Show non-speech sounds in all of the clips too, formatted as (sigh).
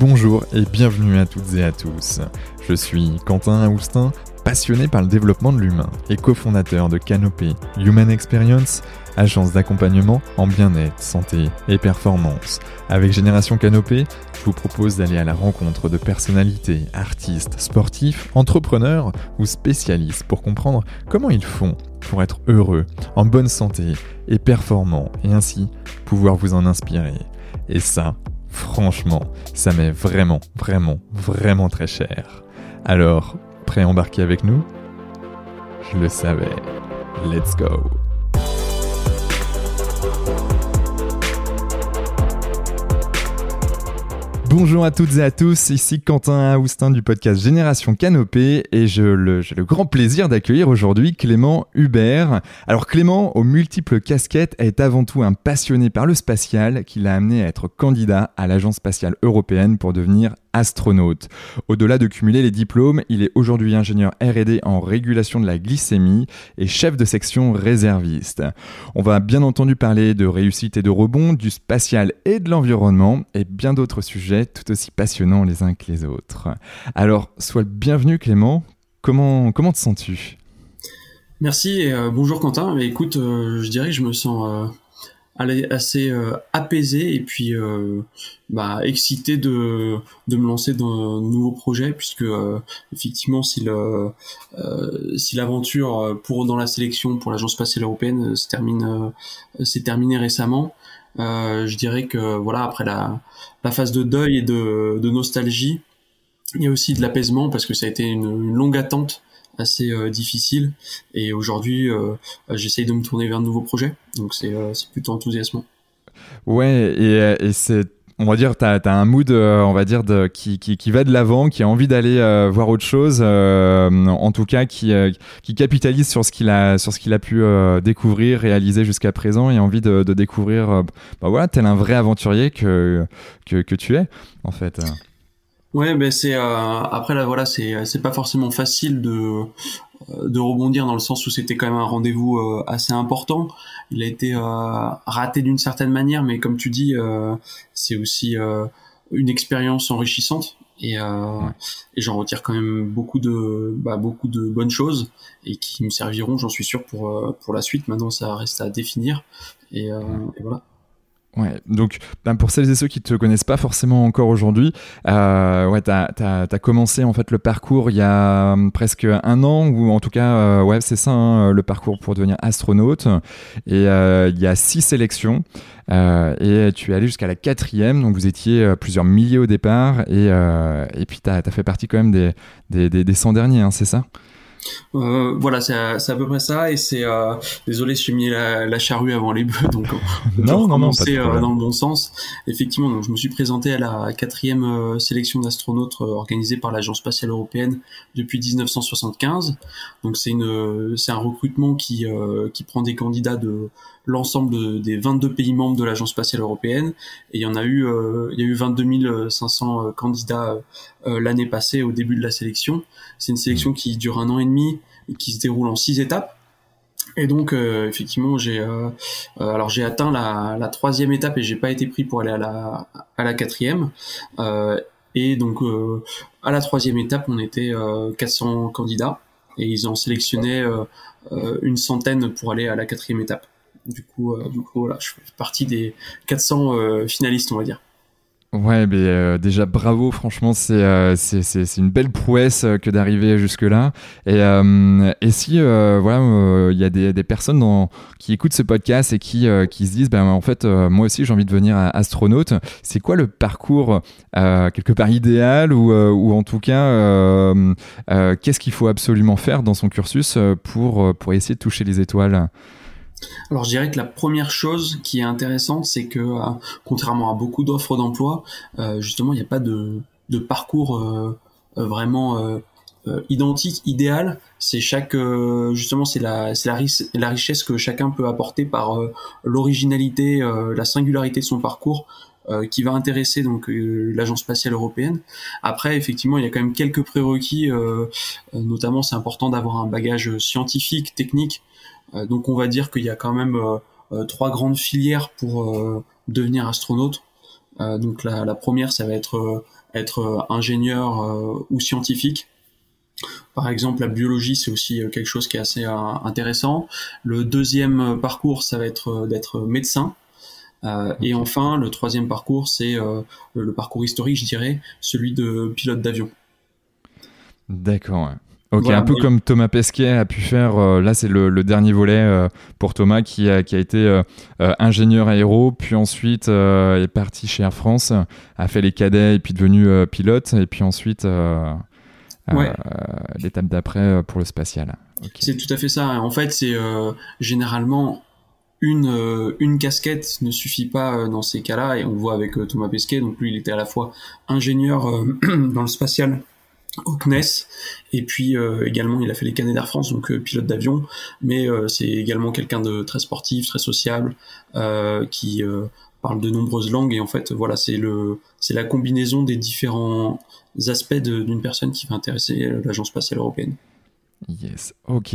Bonjour et bienvenue à toutes et à tous. Je suis Quentin Aoustin, passionné par le développement de l'humain et cofondateur de Canopy Human Experience, agence d'accompagnement en bien-être, santé et performance. Avec Génération Canopée, je vous propose d'aller à la rencontre de personnalités, artistes, sportifs, entrepreneurs ou spécialistes pour comprendre comment ils font pour être heureux, en bonne santé et performants et ainsi pouvoir vous en inspirer. Et ça, Franchement, ça m'est vraiment, vraiment, vraiment très cher. Alors, prêt à embarquer avec nous? Je le savais. Let's go Bonjour à toutes et à tous, ici Quentin Aoustin du podcast Génération Canopée et j'ai le, le, grand plaisir d'accueillir aujourd'hui Clément Hubert. Alors Clément, aux multiples casquettes, est avant tout un passionné par le spatial qui l'a amené à être candidat à l'Agence spatiale européenne pour devenir astronaute. Au-delà de cumuler les diplômes, il est aujourd'hui ingénieur R&D en régulation de la glycémie et chef de section réserviste. On va bien entendu parler de réussite et de rebond, du spatial et de l'environnement et bien d'autres sujets tout aussi passionnants les uns que les autres. Alors, sois le bienvenu Clément, comment, comment te sens-tu? Merci et euh, bonjour Quentin. Écoute, euh, je dirais que je me sens... Euh, assez apaisé et puis bah, excité de, de me lancer dans un nouveau projet puisque effectivement si l'aventure pour dans la sélection pour l'agence spatiale européenne se termine s'est terminée récemment je dirais que voilà après la, la phase de deuil et de, de nostalgie il y a aussi de l'apaisement parce que ça a été une, une longue attente assez euh, difficile. Et aujourd'hui, euh, j'essaye de me tourner vers de nouveaux projets. Donc c'est euh, plutôt enthousiasmant. Ouais, et, et c'est on va dire, tu as, un mood, on va dire, de, qui, qui, va de l'avant, qui a envie d'aller voir autre chose, en tout cas, qui, qui capitalise sur ce qu'il a, sur ce qu'il a pu découvrir, réaliser jusqu'à présent, et envie de, de découvrir, bah voilà, tel un vrai aventurier que, que, que tu es, en fait. Ouais, ben c'est euh, après là voilà, c'est c'est pas forcément facile de euh, de rebondir dans le sens où c'était quand même un rendez-vous euh, assez important. Il a été raté d'une certaine manière, mais comme tu dis, c'est aussi une expérience enrichissante et, et j'en retire quand même beaucoup de bah, beaucoup de bonnes choses et qui me serviront, j'en suis sûr pour pour la suite. Maintenant, ça reste à définir et, et voilà. Ouais, donc ben, pour celles et ceux qui te connaissent pas forcément encore aujourd'hui, euh, ouais, tu as, commencé en fait le parcours il y a hum, presque un an, ou en tout cas, euh, ouais, c'est ça, hein, le parcours pour devenir astronaute. Et euh, il y a six sélections, et tu es allé jusqu'à la quatrième, donc vous étiez plusieurs milliers au départ, et, et puis tu as, fait partie quand même des, des, des, des 100 derniers, hein, c'est ça? Euh, voilà, c'est à, à, peu près ça. Et c'est euh, désolé, suis mis la, la, charrue avant les bœufs, (laughs) donc on non, non, non, euh, dans le bon sens. Effectivement, donc je me suis présenté à la quatrième euh, sélection d'astronautes euh, organisée par l'Agence spatiale européenne depuis 1975. Donc c'est une, c'est un recrutement qui qui prend des candidats de l'ensemble des 22 pays membres de l'Agence spatiale européenne. Et il y en a eu, il y a eu 22 500 candidats l'année passée au début de la sélection. C'est une sélection qui dure un an et demi et qui se déroule en six étapes. Et donc euh, effectivement j'ai euh, euh, alors j'ai atteint la, la, troisième étape et j'ai pas été pris pour aller à la à la quatrième. et donc à la troisième étape on était 400 candidats et ils ont sélectionné une centaine pour aller à la quatrième étape. Du coup du coup voilà je fais partie des 400 finalistes on va dire. Ouais, mais euh, déjà bravo, franchement, c'est euh, c'est une belle prouesse euh, que d'arriver jusque-là. Et, et si voilà, il y a des, personnes qui écoutent ce podcast et qui, qui se disent, ben en fait, moi aussi j'ai envie de devenir astronaute. C'est quoi le parcours quelque part idéal ou, ou en tout cas, qu'est-ce qu'il faut absolument faire dans son cursus pour, pour essayer de toucher les étoiles? Alors je dirais que la première chose qui est intéressante, c'est que euh, contrairement à beaucoup d'offres d'emploi, euh, justement il n'y a pas de, parcours euh, vraiment identique, idéal. C'est chaque justement c'est la richesse que chacun peut apporter par l'originalité, la singularité de son parcours. qui va intéresser donc l'agence spatiale européenne. Après, effectivement, il y a quand même quelques prérequis. notamment, c'est important d'avoir un bagage scientifique, technique, euh, donc on va dire qu'il y a quand même euh, euh, trois grandes filières pour devenir astronaute. donc la, première, ça va être être ingénieur ou scientifique. Par exemple, la biologie, c'est aussi quelque chose qui est assez intéressant. Le deuxième parcours, ça va être d'être médecin. Et enfin, le troisième parcours, c'est le parcours historique, je dirais, celui de pilote d'avion. D'accord. Ok, un peu comme Thomas Pesquet a pu faire, euh, là c'est le, dernier volet euh, pour Thomas qui a, qui a été euh, ingénieur aéro, puis ensuite est parti chez Air France, a fait les cadets et puis devenu pilote, et puis ensuite l'étape d'après pour le spatial. C'est tout à fait ça. En fait, c'est généralement une, une casquette ne suffit pas dans ces cas-là, et on voit avec Thomas Pesquet, donc lui il était à la fois ingénieur (clears throat) dans le spatial au CNES et puis euh, également il a fait les canets d'Air France donc euh, pilote d'avion. Mais euh, c'est également quelqu'un de très sportif très sociable qui parle de nombreuses langues. Et en fait voilà c'est le c'est la combinaison des différents aspects d'une personne qui va intéresser l'agence spatiale européenne Yes, ok.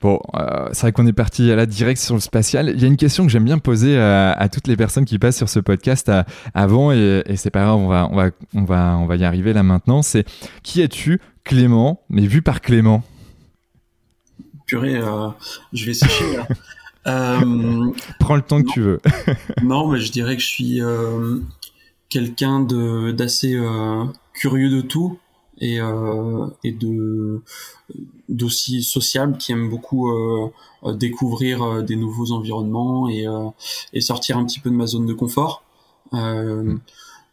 Bon, euh, c'est vrai qu'on est parti à la direct sur le spatial. Il y a une question que j'aime bien poser à, toutes les personnes qui passent sur ce podcast avant, et, c'est pas grave, on va, on, va, on, va, on va y arriver là maintenant. C'est qui es-tu, Clément, mais vu par Clément? Purée, euh, je vais sécher là. (laughs) Euh, Prends le temps que tu veux. (laughs) non, mais je dirais que je suis quelqu'un d'assez curieux de tout et, euh, et de d'aussi sociable qui aime beaucoup euh, découvrir euh, des nouveaux environnements et, euh, et sortir un petit peu de ma zone de confort. Euh,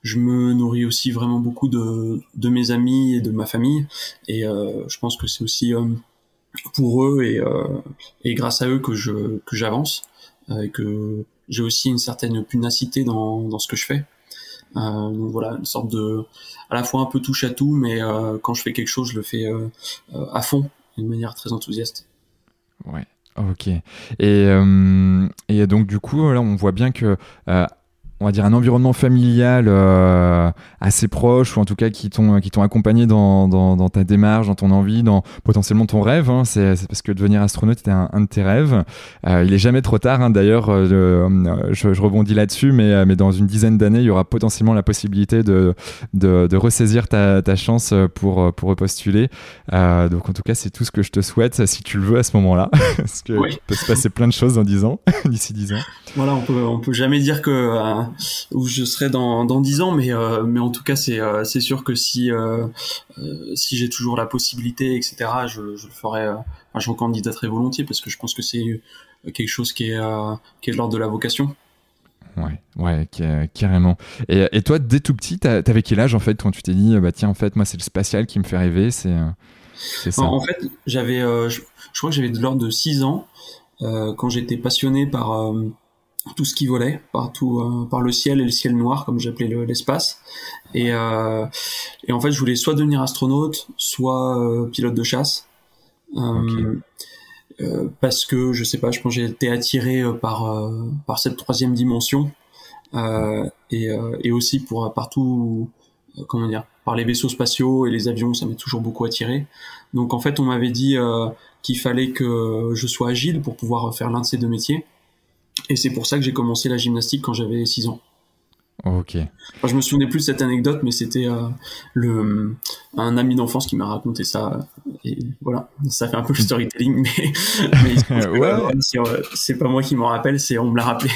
je me nourris aussi vraiment beaucoup de, de mes amis et de ma famille et euh, je pense que c'est aussi pour eux et, et grâce à eux que je que j'avance et que j'ai aussi une certaine punacité dans, dans ce que je fais. Euh, donc voilà, une sorte de, à la fois un peu touche à tout, mais euh, quand je fais quelque chose, je le fais euh, à fond, d'une manière très enthousiaste. Ouais. Ok. Et, et donc du coup, là, on voit bien que on va dire un environnement familial euh, assez proche ou en tout cas qui t'ont qui t'ont accompagné dans, dans, ta démarche, dans ton envie, dans potentiellement ton rêve. Hein. c'est, parce que devenir astronaute était un, de tes rêves. Euh, il est jamais trop tard. Hein. D'ailleurs, euh, je, je, rebondis là-dessus, mais mais dans une dizaine d'années, il y aura potentiellement la possibilité de de, de ressaisir ta, ta chance pour pour repostuler. donc en tout cas, c'est tout ce que je te souhaite si tu le veux à ce moment-là, (laughs) parce que peut se passer plein de choses dans dix ans, (laughs) d'ici dix ans. Voilà, on peut on peut jamais dire que où je serai dans dans dix ans, mais euh, mais en tout cas c'est euh, c'est sûr que si euh, si j'ai toujours la possibilité, etc. Je, je le ferai. Enfin, je très volontiers parce que je pense que c'est quelque chose qui est qui est de l'ordre de la vocation. Ouais, ouais, carrément. Et, et toi, dès tout petit, t'avais quel âge en fait quand tu t'es dit, bah tiens, en fait, moi, c'est le spatial qui me fait rêver, c'est ça? En, fait, j'avais, je, je, crois que j'avais de l'ordre de 6 ans quand j'étais passionné par tout ce qui volait partout euh, par le ciel et le ciel noir comme j'appelais l'espace. Et, euh, et en fait je voulais soit devenir astronaute soit euh, pilote de chasse. Euh, parce que je sais pas je pense j'ai été attiré par par cette troisième dimension. Et, et aussi pour partout comment dire par les vaisseaux spatiaux et les avions ça m'a toujours beaucoup attiré. Donc en fait on m'avait dit qu'il fallait que je sois agile pour pouvoir faire l'un de ces deux métiers et c'est pour ça que j'ai commencé la gymnastique quand j'avais 6 ans. Ok. Enfin, je me souvenais plus de cette anecdote, mais c'était euh, le un ami d'enfance qui m'a raconté ça. Et voilà, ça fait un peu le storytelling, (laughs) mais, mais ouais. c'est pas moi qui m'en rappelle, c'est on me l'a rappelé.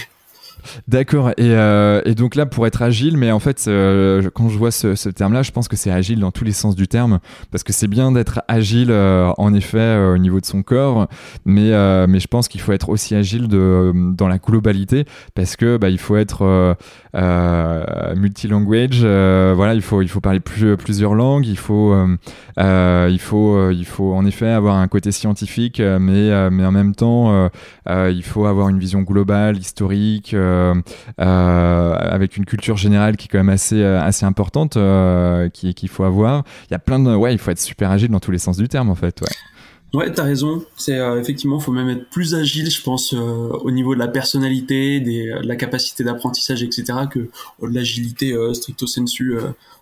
D'accord. Et, euh, et, donc là, pour être agile, mais en fait, euh, quand je vois ce, terme-là, je pense que c'est agile dans tous les sens du terme, parce que c'est bien d'être agile, euh, en effet, au niveau de son corps, mais, je pense qu'il faut être aussi agile dans la globalité, parce que bah, il faut être multilanguage. voilà, il faut il faut parler plus, plusieurs langues. Il faut en effet avoir un côté scientifique, mais en même temps, il faut avoir une vision globale, historique. Euh, euh, avec une culture générale qui est quand même assez, euh, assez importante qu'il faut avoir. Il y a plein de... Ouais, il faut être super agile dans tous les sens du terme, en fait. Ouais. T'as raison. C'est euh, effectivement, faut même être plus agile, je pense, au niveau de la personnalité, de la capacité d'apprentissage, etc., que de l'agilité stricto sensu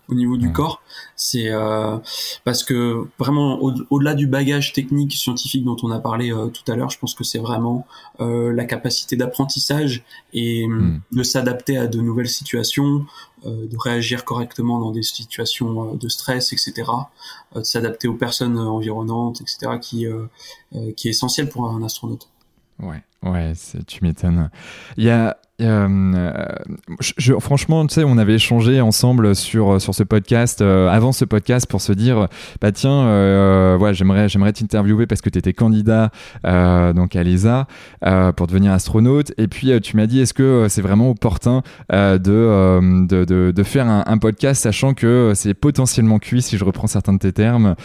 au niveau du corps. C'est euh, parce que vraiment au-delà du bagage technique scientifique dont on a parlé euh, tout à l'heure, je pense que c'est vraiment euh, la capacité d'apprentissage et hmm. de s'adapter à de nouvelles situations, de réagir correctement dans des situations de stress, etc., de s'adapter aux personnes environnantes, etc., qui qui est essentiel pour un astronaute. Ouais, ouais, tu m'étonnes. Il y a euh, je, franchement, tu sais, on avait échangé ensemble sur, sur ce podcast, euh, avant ce podcast, pour se dire, bah tiens, euh, j'aimerais, j'aimerais t'interviewer parce que tu étais candidat donc à l'ESA pour devenir astronaute. Et puis tu m'as dit, est-ce que c'est vraiment opportun de, de, de, faire un, podcast, sachant que c'est potentiellement cuit, si je reprends certains de tes termes,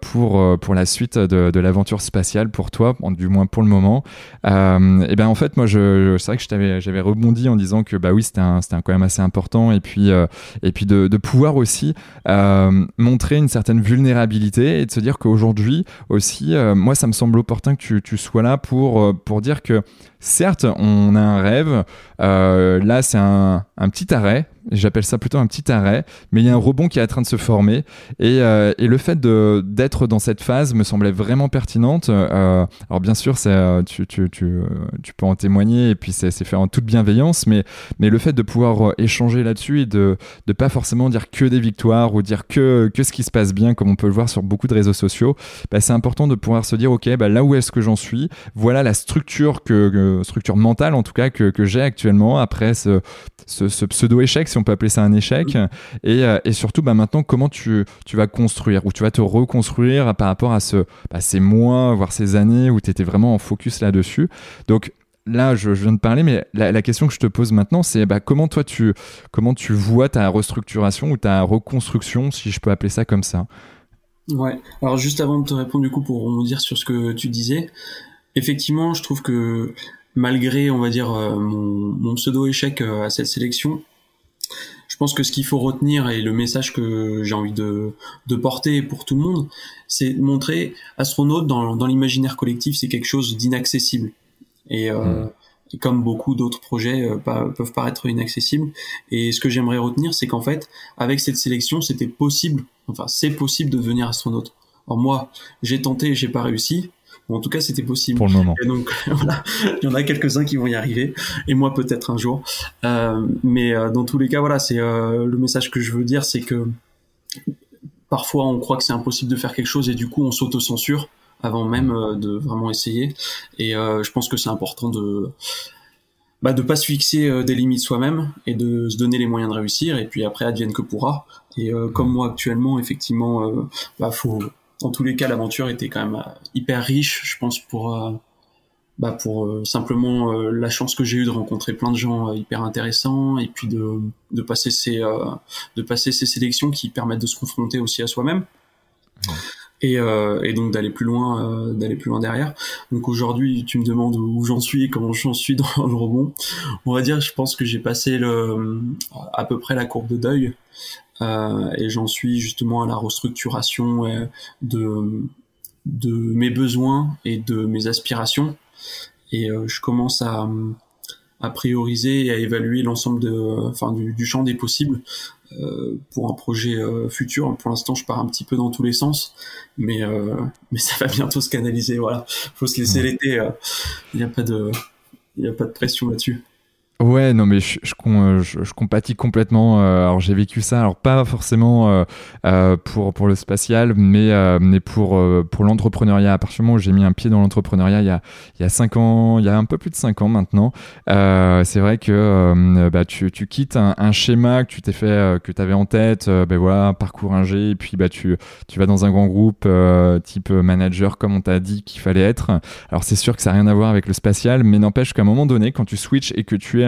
pour, pour la suite de, de l'aventure spatiale pour toi, du moins pour le moment. et ben en fait, moi, je, c'est vrai que je t'avais j'avais rebondi en disant que bah oui, c'était un, quand même assez important et puis euh, et puis de, pouvoir aussi euh, montrer une certaine vulnérabilité et de se dire qu'aujourd'hui aussi, euh, moi, ça me semble opportun que tu, sois là pour dire que certes, on a un rêve. là, c'est un, un petit arrêt J'appelle ça plutôt un petit arrêt, mais il y a un rebond qui est en train de se former. Et, euh, et le fait d'être dans cette phase me semblait vraiment pertinente. Euh, alors bien sûr, euh, tu, tu, tu, peux en témoigner, et puis c'est fait en toute bienveillance, mais, mais le fait de pouvoir échanger là-dessus et de ne pas forcément dire que des victoires ou dire que, que ce qui se passe bien, comme on peut le voir sur beaucoup de réseaux sociaux, bah, c'est important de pouvoir se dire, OK, bah, là où est-ce que j'en suis? Voilà la structure, que, structure mentale en tout cas que, que j'ai actuellement après ce, ce, ce pseudo-échec, on peut appeler ça un échec. Et, euh, et, surtout, bah, maintenant, comment tu, tu vas construire ou tu vas te reconstruire par rapport à ce, bah, ces mois, voire ces années où tu étais vraiment en focus là-dessus. Donc, là, je, viens de parler, mais la, question que je te pose maintenant, c'est bah, comment toi, tu, comment tu vois ta restructuration ou ta reconstruction, si je peux appeler ça comme ça? Ouais, alors juste avant de te répondre, du coup, pour dire sur ce que tu disais, effectivement, je trouve que malgré, on va dire, euh, mon, mon pseudo-échec euh, à cette sélection, je pense que ce qu'il faut retenir et le message que j'ai envie de, de, porter pour tout le monde, c'est montrer astronaute dans, dans l'imaginaire collectif, c'est quelque chose d'inaccessible. Et, euh, hmm. comme beaucoup d'autres projets euh, peuvent paraître inaccessibles. Et ce que j'aimerais retenir, c'est qu'en fait, avec cette sélection, c'était possible, enfin c'est possible de devenir astronaute. Alors moi, j'ai tenté, j'ai pas réussi en tout cas, c'était possible. Pour le moment. Et donc, (laughs) voilà, il y en a quelques-uns qui vont y arriver, et moi peut-être un jour. Euh, mais euh, dans tous les cas, voilà, c'est euh, le message que je veux dire, c'est que parfois on croit que c'est impossible de faire quelque chose, et du coup on s'auto-censure avant même de vraiment essayer. Et je pense que c'est important de bah, de pas se fixer des limites soi-même et de se donner les moyens de réussir. Et puis après, advienne que pourra. Et comme moi actuellement, effectivement, bah faut dans tous les cas, l'aventure était quand même euh, hyper riche, je pense, pour euh, bah pour euh, simplement la chance que j'ai eue de rencontrer plein de gens hyper intéressants et puis de, de passer ces de passer ces sélections qui permettent de se confronter aussi à soi-même. Et, et donc d'aller plus loin d'aller plus loin derrière. Donc aujourd'hui tu me demandes où j'en suis et comment j'en suis dans le rebond. On va dire je pense que j'ai passé le à peu près la courbe de deuil euh, et j'en suis justement à la restructuration euh, de de mes besoins et de mes aspirations. Et euh, je commence à à prioriser et à évaluer l'ensemble de enfin du, du, champ des possibles euh, pour un projet euh, futur. Pour l'instant je pars un petit peu dans tous les sens mais euh, (laughs) mais ça va bientôt se canaliser voilà. Faut se laisser l'été il n'y a pas de il n'y a pas de pression là-dessus Ouais, non, mais je, euh, compatis complètement. Euh, alors, j'ai vécu ça, alors pas forcément euh, pour, pour le spatial, mais, mais pour, pour l'entrepreneuriat. À partir du moment où j'ai mis un pied dans l'entrepreneuriat il y a, il y a cinq ans, il y a un peu plus de cinq ans maintenant, c'est vrai que bah, tu, tu quittes un, un, schéma que tu t'es fait, que tu avais en tête, ben voilà, parcours ingé, et puis bah, tu, tu vas dans un grand groupe type manager, comme on t'a dit qu'il fallait être. Alors, c'est sûr que ça n'a rien à voir avec le spatial, mais n'empêche qu'à un moment donné, quand tu switches et que tu es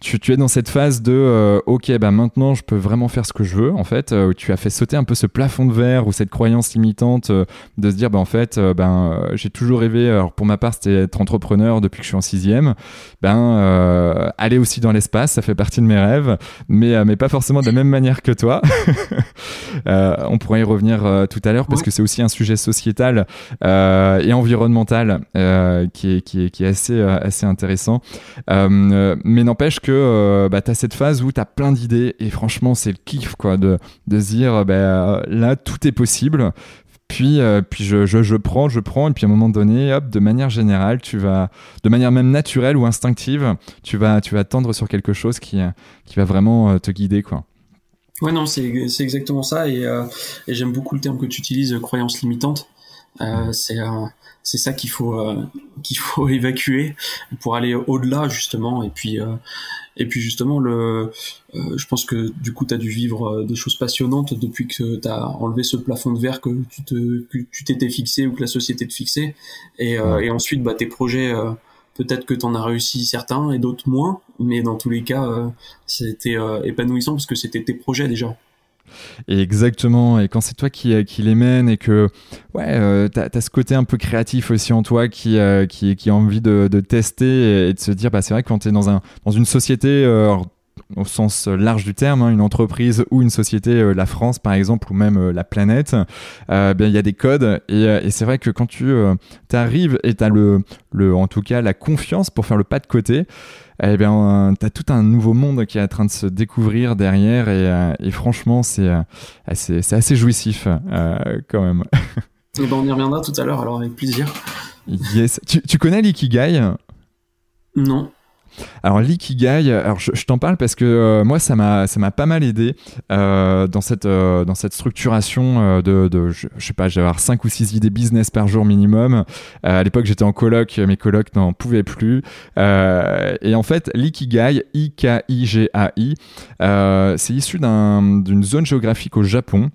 tu, tu, es dans cette phase de euh, ok bah maintenant je peux vraiment faire ce que je veux en fait euh, où tu as fait sauter un peu ce plafond de verre ou cette croyance limitante euh, de se dire bah en fait ben j'ai toujours rêvé alors pour ma part c'était être entrepreneur depuis que je suis en sixième. Ben aller aussi dans l'espace ça fait partie de mes rêves mais mais pas forcément de la même manière que toi. (laughs) On pourrait y revenir tout à l'heure parce que c'est aussi un sujet sociétal et environnemental qui est, qui, est, qui est assez assez intéressant. Mais n'empêche que bah, tu as cette phase où tu as plein d'idées et franchement, c'est le kiff quoi, de, de se dire bah, là, tout est possible. Puis, puis je, je, prends, je prends, et puis à un moment donné, hop, de manière générale, tu vas, de manière même naturelle ou instinctive, tu vas, tu vas tendre sur quelque chose qui, qui va vraiment te guider, quoi. Ouais, non, c'est exactement ça, et, et j'aime beaucoup le terme que tu utilises, croyance limitante. Euh, c'est c'est ça qu'il faut euh, qu'il faut (laughs) évacuer pour aller au-delà justement. Et puis euh, et puis justement le je pense que du coup tu as dû vivre des choses passionnantes depuis que tu as enlevé ce plafond de verre que tu te que tu t'étais fixé ou que la société te fixait. Et, et ensuite bah tes projets peut-être que tu en as réussi certains et d'autres moins. Mais dans tous les cas c'était épanouissant parce que c'était tes projets déjà et exactement, et quand c'est toi qui, euh, les mène et que ouais, euh, tu as, ce côté un peu créatif aussi en toi qui, euh, qui, a envie de, tester et, de se dire, bah, c'est vrai que quand tu es dans, un, dans une société, au sens large du terme, hein, une entreprise ou une société, la France par exemple, ou même la planète, ben, il y a des codes. Et, et c'est vrai que quand tu arrives et tu as le, le, en tout cas la confiance pour faire le pas de côté, eh bien, tu as tout un nouveau monde qui est en train de se découvrir derrière et, euh, franchement, euh, c'est c'est assez jouissif euh, quand même. (laughs) Et ben, on y reviendra tout à l'heure, alors avec plaisir. Yes. Tu, tu connais l'ikigai? Non. Alors l'ikigai, je, t'en parle parce que euh, moi ça m'a pas mal aidé euh, dans cette euh, dans cette structuration de, je, sais pas, j'avais 5 ou 6 idées business par jour minimum. à l'époque, j'étais en coloc, mes colocs n'en pouvaient plus. et en fait, l'ikigai, I K I G A I, c'est issu d'une zone géographique au Japon.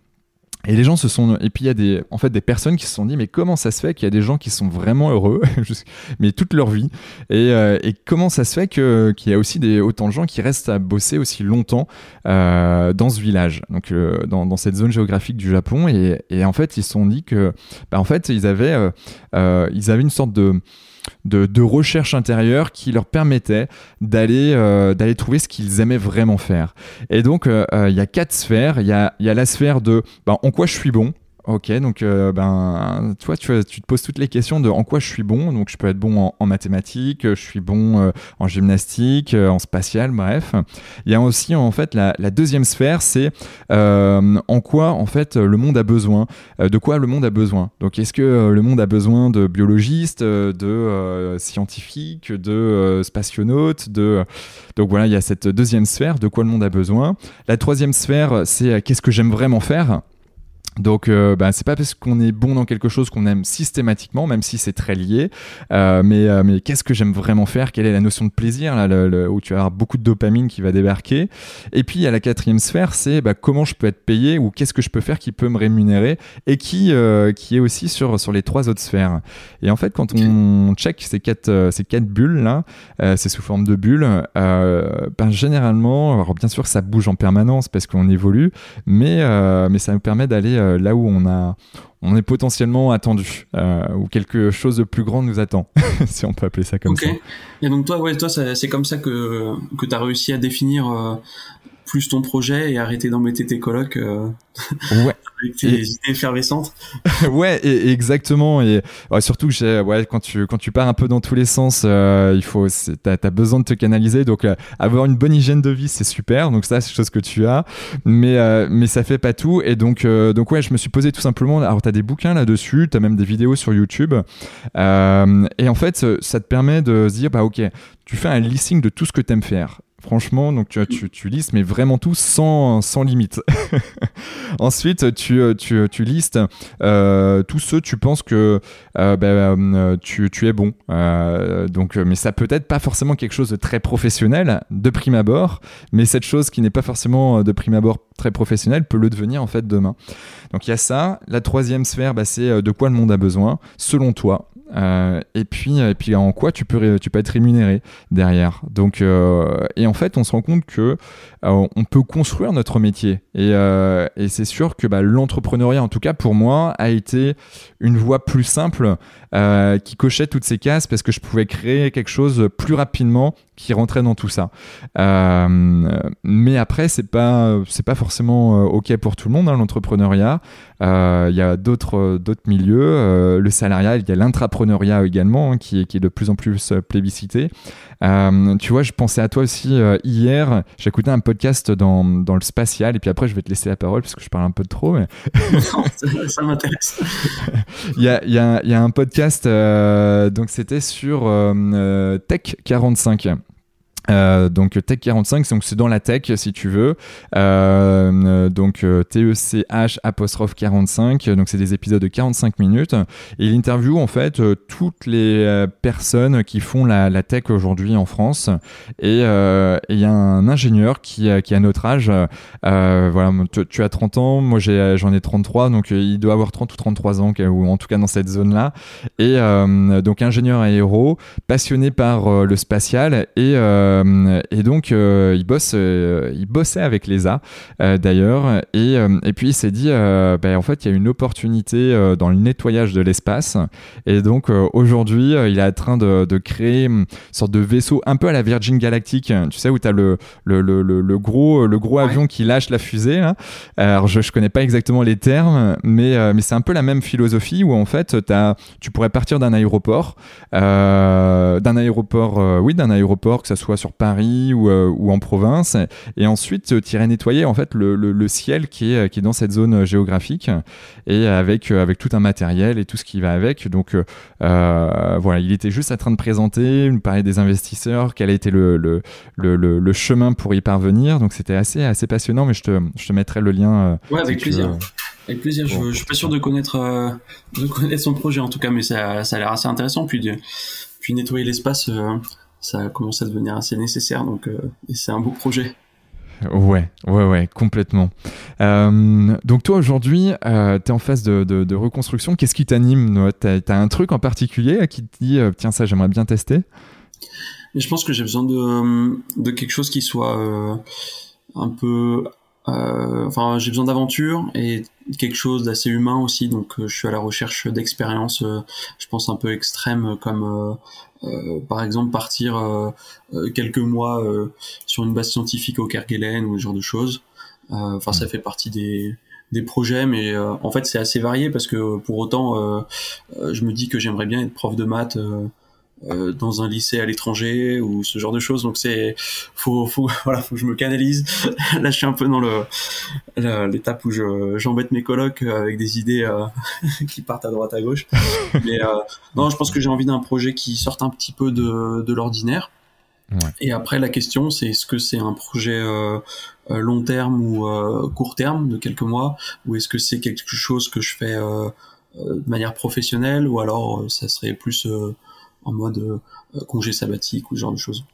Et les gens se sont et puis il y a des en fait des personnes qui se sont dit mais comment ça se fait qu'il y a des gens qui sont vraiment heureux (laughs) mais toute leur vie? Et, euh, et comment ça se fait que qu'il y a aussi des autant de gens qui restent à bosser aussi longtemps euh, dans ce village? Donc euh, dans, dans, cette zone géographique du Japon et, et en fait ils se sont dit que bah, en fait ils avaient euh, euh, ils avaient une sorte de de, recherche intérieure qui leur permettait d'aller euh, d'aller trouver ce qu'ils aimaient vraiment faire. Et donc, euh, euh, il y a quatre sphères. Il y a, y a, la sphère de ben, en quoi je suis bon. Ok, donc euh, ben, toi, tu, te poses toutes les questions de en quoi je suis bon. Donc, je peux être bon en, mathématiques, je suis bon euh, en gymnastique, euh, en spatial, bref. Il y a aussi en fait la, la deuxième sphère, c'est en quoi en fait le monde a besoin, de quoi le monde a besoin. Donc, est-ce que le monde a besoin de biologistes, de scientifiques, de spationautes, de donc voilà, il y a cette deuxième sphère, de quoi le monde a besoin. La troisième sphère, c'est qu'est-ce que j'aime vraiment faire? Donc, euh, bah, c'est pas parce qu'on est bon dans quelque chose qu'on aime systématiquement, même si c'est très lié. Euh, mais euh, mais qu'est-ce que j'aime vraiment faire? Quelle est la notion de plaisir là, le, où tu avoir beaucoup de dopamine qui va débarquer? Et puis, il y a la quatrième sphère, c'est bah, comment je peux être payé ou qu'est-ce que je peux faire qui peut me rémunérer et qui euh, qui est aussi sur sur les trois autres sphères. Et en fait, quand on check ces quatre ces quatre bulles là, c'est sous forme de bulles. ben généralement, alors bien sûr, ça bouge en permanence parce qu'on évolue, mais mais ça nous permet d'aller euh, là où on a on est potentiellement attendu euh, ou quelque chose de plus grand nous attend, (laughs) si on peut appeler ça comme ça. Et donc toi, ouais, toi, c'est comme ça que que tu as réussi à définir euh, plus ton projet et arrêter d'embêter tes colocs euh, ouais. (laughs) avec tes idées effervescentes. (laughs) ouais, et, exactement. Et surtout que ouais, quand tu quand tu pars un peu dans tous les sens, euh, il faut t'as as besoin de te canaliser. Donc euh, avoir une bonne hygiène de vie, c'est super. Donc ça, c'est chose que tu as, mais mais ça fait pas tout. Et donc donc ouais, je me suis posé tout simplement. Alors t'as des bouquins là-dessus, t'as même des vidéos sur YouTube. et en fait, ça te permet de se dire bah ok, tu fais un listing de tout ce que tu aimes faire. Franchement, donc tu, tu, tu listes, mais vraiment tout sans, sans limite. (laughs) Ensuite, tu, tu, tu listes euh, tous ceux tu penses que euh, ben, tu, tu, es bon. Euh, donc, mais ça peut être pas forcément quelque chose de très professionnel de prime abord, mais cette chose qui n'est pas forcément de prime abord très professionnelle peut le devenir en fait demain. Donc il y a ça. La troisième sphère, bah, c'est de quoi le monde a besoin, selon toi. Euh, et puis en quoi tu peux tu peux être rémunéré derrière? Donc euh, et en fait on se rend compte que on peut construire notre métier. Et, et c'est sûr que bah, l'entrepreneuriat en tout cas pour moi a été une voie plus simple qui cochait toutes ces cases parce que je pouvais créer quelque chose plus rapidement qui rentrait dans tout ça. Mais après c'est pas c'est pas forcément ok pour tout le monde hein, l'entrepreneuriat. Il y a d'autres d'autres milieux. Le salariat il y a l'intrapreneuriat également, hein, qui, qui est de plus en plus plébiscité. Tu vois, je pensais à toi aussi hier. J'écoutais un podcast dans, dans, le spatial, et puis après, je vais te laisser la parole parce que je parle un peu trop. Mais... (laughs) ça, m'intéresse. il, y a, il, y a, il y a un podcast, donc c'était sur Tech 45. Euh, donc Tech 45, donc c'est dans la tech si tu veux. Euh, donc TECH apostrophe 45, donc c'est des épisodes de 45 minutes. Et il interview en fait euh, toutes les euh, personnes qui font la, tech aujourd'hui en France. Et il y a un ingénieur qui, qui a notre âge. voilà, tu, as 30 ans, moi j'en ai, 33, donc il doit avoir 30 ou 33 ans, ou en tout cas dans cette zone-là. Et donc ingénieur aéro, passionné par le spatial et euh, et donc, euh, il, bosse, euh, il bossait avec l'ESA, d'ailleurs. Et, et puis, il s'est dit, ben, en fait, il y a une opportunité dans le nettoyage de l'espace. Et donc, aujourd'hui, il est en train de, de, créer une sorte de vaisseau un peu à la Virgin Galactic. Tu sais, où tu as le, le, le, le, gros, le gros avion qui lâche la fusée. Alors, je ne connais pas exactement les termes, mais, mais c'est un peu la même philosophie où, en fait, as, tu pourrais partir d'un aéroport, d'un aéroport, oui, d'un aéroport, que ça soit sur Paris ou, euh, ou en province, et ensuite euh, irais nettoyer en fait le, le, ciel qui est, qui est dans cette zone géographique, et avec, euh, avec tout un matériel et tout ce qui va avec. Donc voilà, il était juste en train de présenter, nous parler des investisseurs, quel a été le, le, le, le chemin pour y parvenir. Donc c'était assez, assez passionnant, mais je te, je te mettrai le lien. ouais, avec plaisir. Avec plaisir. Je, je, suis pas sûr de connaître, de connaître son projet en tout cas, mais ça, ça a l'air assez intéressant. Puis, puis nettoyer l'espace, ça commence à devenir assez nécessaire. Donc, euh, c'est un beau projet. Ouais, ouais, ouais, complètement. Euh, donc toi aujourd'hui, euh, tu es en phase de, de, reconstruction. Qu'est-ce qui t'anime Tu as, un truc en particulier qui te dit, tiens ça j'aimerais bien tester? Je pense que j'ai besoin de, de quelque chose qui soit un peu... enfin j'ai besoin d'aventure et quelque chose d'assez humain aussi. Donc je suis à la recherche d'expériences, je pense un peu extrêmes comme euh, par exemple partir euh, euh, quelques mois sur une base scientifique au Kerguelen ou ce genre de choses. Enfin, ça fait partie des, des projets, mais en fait c'est assez varié parce que pour autant, je me dis que j'aimerais bien être prof de maths euh, dans un lycée à l'étranger ou ce genre de choses. Donc c'est faut faut (laughs) voilà faut que je me canalise. (laughs) Là je suis un peu dans le l'étape où je j'embête mes colocs avec des idées euh, (laughs) qui partent à droite à gauche. Mais euh, non, je pense que j'ai envie d'un projet qui sorte un petit peu de de l'ordinaire. Ouais. Et après la question c'est est-ce que c'est un projet long terme ou court terme de quelques mois ou est-ce que c'est quelque chose que je fais de manière professionnelle ou alors ça serait plus en mode euh, congé sabbatique ou ce genre de choses.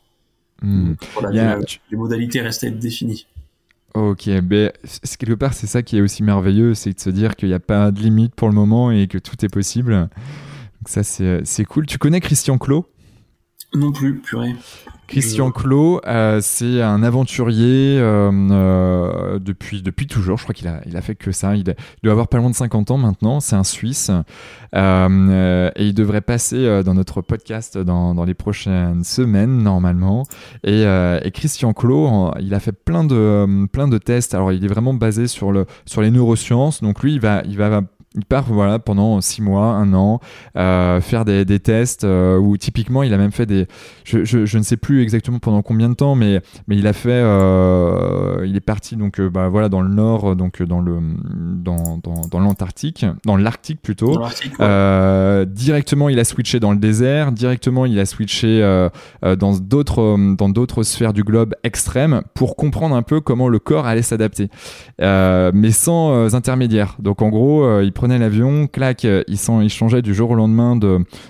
Hmm. Voilà, les, modalités restent à être définies. Ok, mais quelque part c'est ça qui est aussi merveilleux, c'est de se dire qu'il n'y a pas de limite pour le moment et que tout est possible. Donc ça c'est cool. Tu connais Christian Clot Non plus, purée. Christian Clot, euh, c'est un aventurier euh, euh, depuis, depuis toujours. Je crois qu'il a, il a fait que ça. Il, doit avoir pas loin de 50 ans maintenant. C'est un Suisse. et il devrait passer dans notre podcast dans, dans, les prochaines semaines, normalement. Et, et, Christian Clot, il a fait plein de, plein de tests. Alors, il est vraiment basé sur, le, sur les neurosciences. Donc, lui, il va, il va il part voilà pendant six mois, un an, euh, faire des, des tests euh, où typiquement il a même fait des, je, je, je, ne sais plus exactement pendant combien de temps, mais mais il a fait, euh, il est parti donc bah voilà dans le nord, donc dans le dans dans, dans l'Antarctique, dans l'Arctique plutôt. Directement il a switché dans le désert, directement il a switché dans d'autres dans d'autres sphères du globe extrêmes pour comprendre un peu comment le corps allait s'adapter, mais sans intermédiaire. Donc en gros il l'avion, clac, euh, il, il changeait du jour au lendemain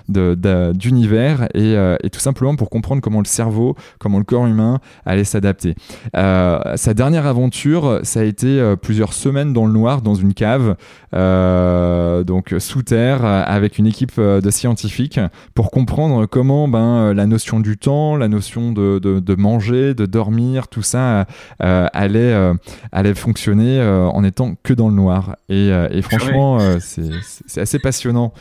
d'univers de, euh, et, tout simplement pour comprendre comment le cerveau, comment le corps humain allait s'adapter. Euh, sa dernière aventure, ça a été plusieurs semaines dans le noir, dans une cave, donc sous terre, avec une équipe de scientifiques pour comprendre comment ben, la notion du temps, la notion de, de manger, de dormir, tout ça allait, allait fonctionner en étant que dans le noir. Et, et franchement, euh, c'est assez passionnant.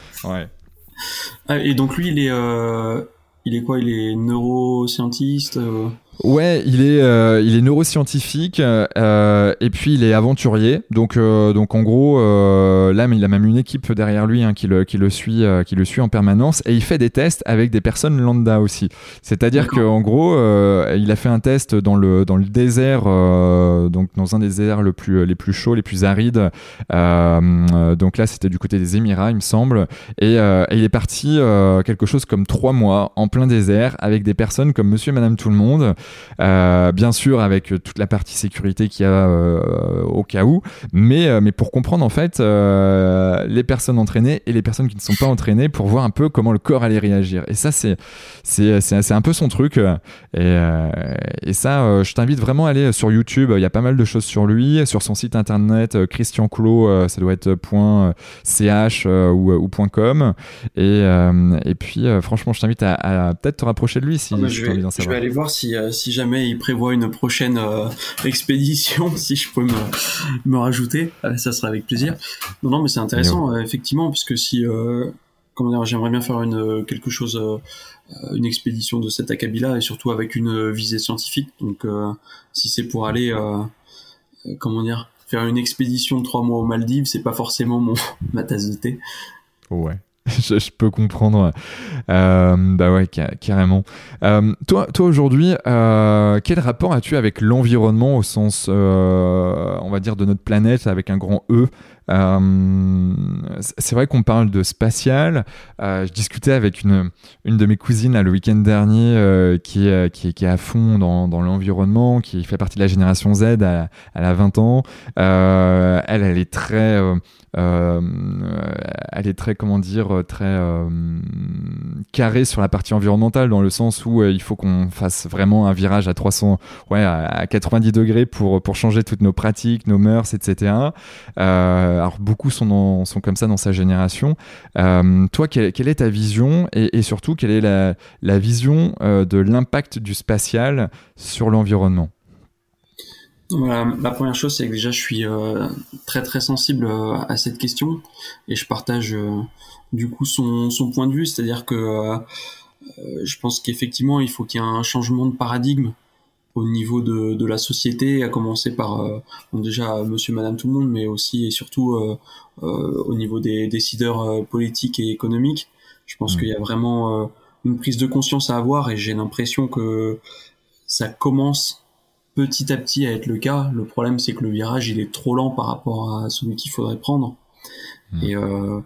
Ah, et donc lui, il est, euh, il est quoi? Il est neuroscientiste euh? Ouais, il est, euh, il est neuroscientifique euh, et puis il est aventurier. Donc, euh, donc en gros, là, il a même une équipe derrière lui hein, qui, le, qui, le suit, qui le suit en permanence et il fait des tests avec des personnes lambda aussi. C'est-à-dire qu'en gros, il a fait un test dans le, dans le désert, donc dans un des déserts le plus, les plus chauds, les plus arides. donc là, c'était du côté des Émirats, il me semble. Et, et il est parti quelque chose comme trois mois en plein désert avec des personnes comme Monsieur et Madame Tout le Monde. Euh, bien sûr avec toute la partie sécurité qu'il y a euh, au cas où, mais, euh, mais pour comprendre en fait les personnes entraînées et les personnes qui ne sont pas entraînées pour voir un peu comment le corps allait réagir. Et ça, c'est, un peu son truc. Et, et ça, je t'invite vraiment à aller sur YouTube. Il y a pas mal de choses sur lui. Sur son site internet, Christian Clot, ça doit être .ch ou, ou .com. Et, et puis, franchement, je t'invite à, peut-être te rapprocher de lui si, ah, je, vais, je vais aller voir si, si jamais il prévoit une prochaine euh, expédition, (laughs) si je peux me, me rajouter, euh, ça sera avec plaisir. Non, non, mais c'est intéressant, euh, effectivement, puisque si, comment dire, j'aimerais bien faire une quelque chose, une expédition de cet acabit-là, et surtout avec une visée scientifique. Donc, si c'est pour aller, comment dire, faire une expédition de trois mois aux Maldives, c'est pas forcément mon (laughs) ma tasse de thé. Ouais. (laughs) je, peux comprendre. Euh, bah ouais, carrément. Euh, toi, toi aujourd'hui, euh, quel rapport as-tu avec l'environnement au sens, on va dire, de notre planète avec un grand E? C'est vrai qu'on parle de spatial. je discutais avec une, une de mes cousines le week-end dernier qui, est, qui, qui, est à fond dans, dans l'environnement, qui fait partie de la génération Z, elle, a 20 ans. elle, elle est très euh, elle est très, comment dire, très euh, carrée sur la partie environnementale, dans le sens où euh, il faut qu'on fasse vraiment un virage à 300, ouais, à 90 degrés pour, pour changer toutes nos pratiques, nos mœurs, etc. alors beaucoup sont, comme ça dans sa génération. toi, quelle, est ta vision et, surtout quelle est la, vision de l'impact du spatial sur l'environnement? Voilà, la première chose, c'est que déjà, je suis euh, très très sensible euh, à cette question et je partage euh, du coup son point de vue, c'est-à-dire que je pense qu'effectivement, il faut qu'il y ait un changement de paradigme au niveau de, de la société, à commencer par bon, déjà Monsieur, Madame, tout le monde, mais aussi et surtout au niveau des décideurs politiques et économiques. Je pense mmh. qu'il y a vraiment une prise de conscience à avoir et j'ai l'impression que ça commence petit à petit à être le cas. Le problème, c'est que le virage, il est trop lent par rapport à celui qu'il faudrait prendre. Hmm. Et euh,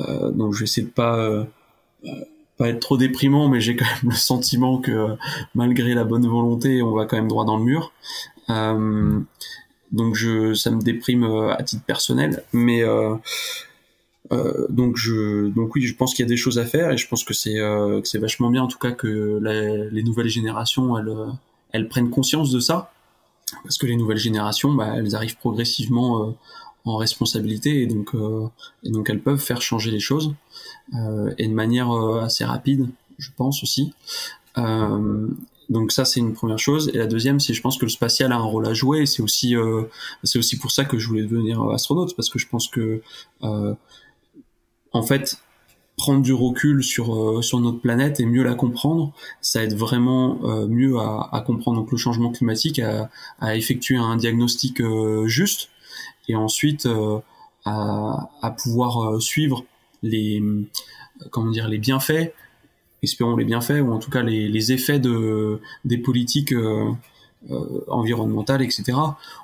euh, donc, je vais essayer de pas euh, pas être trop déprimant, mais j'ai quand même le sentiment que malgré la bonne volonté, on va quand même droit dans le mur. Euh, donc, je, ça me déprime euh, à titre personnel, mais euh, donc je donc oui je pense qu'il y a des choses à faire et je pense que c'est que c'est vachement bien en tout cas que les nouvelles générations elles elles prennent conscience de ça, parce que les nouvelles générations, bah, elles arrivent progressivement en responsabilité et donc et donc elles peuvent faire changer les choses et de manière assez rapide, je pense aussi. donc ça c'est une première chose. Et la deuxième c'est je pense que le spatial a un rôle à jouer. C'est aussi c'est aussi pour ça que je voulais devenir astronaute. Parce que je pense que en fait prendre du recul sur euh, sur notre planète et mieux la comprendre, ça aide vraiment euh, mieux à, à, comprendre donc le changement climatique, à, à effectuer un diagnostic euh, juste. Et ensuite à, à, pouvoir suivre les comment dire les bienfaits, espérons les bienfaits ou en tout cas les, les effets de des politiques euh, environnementale, etc.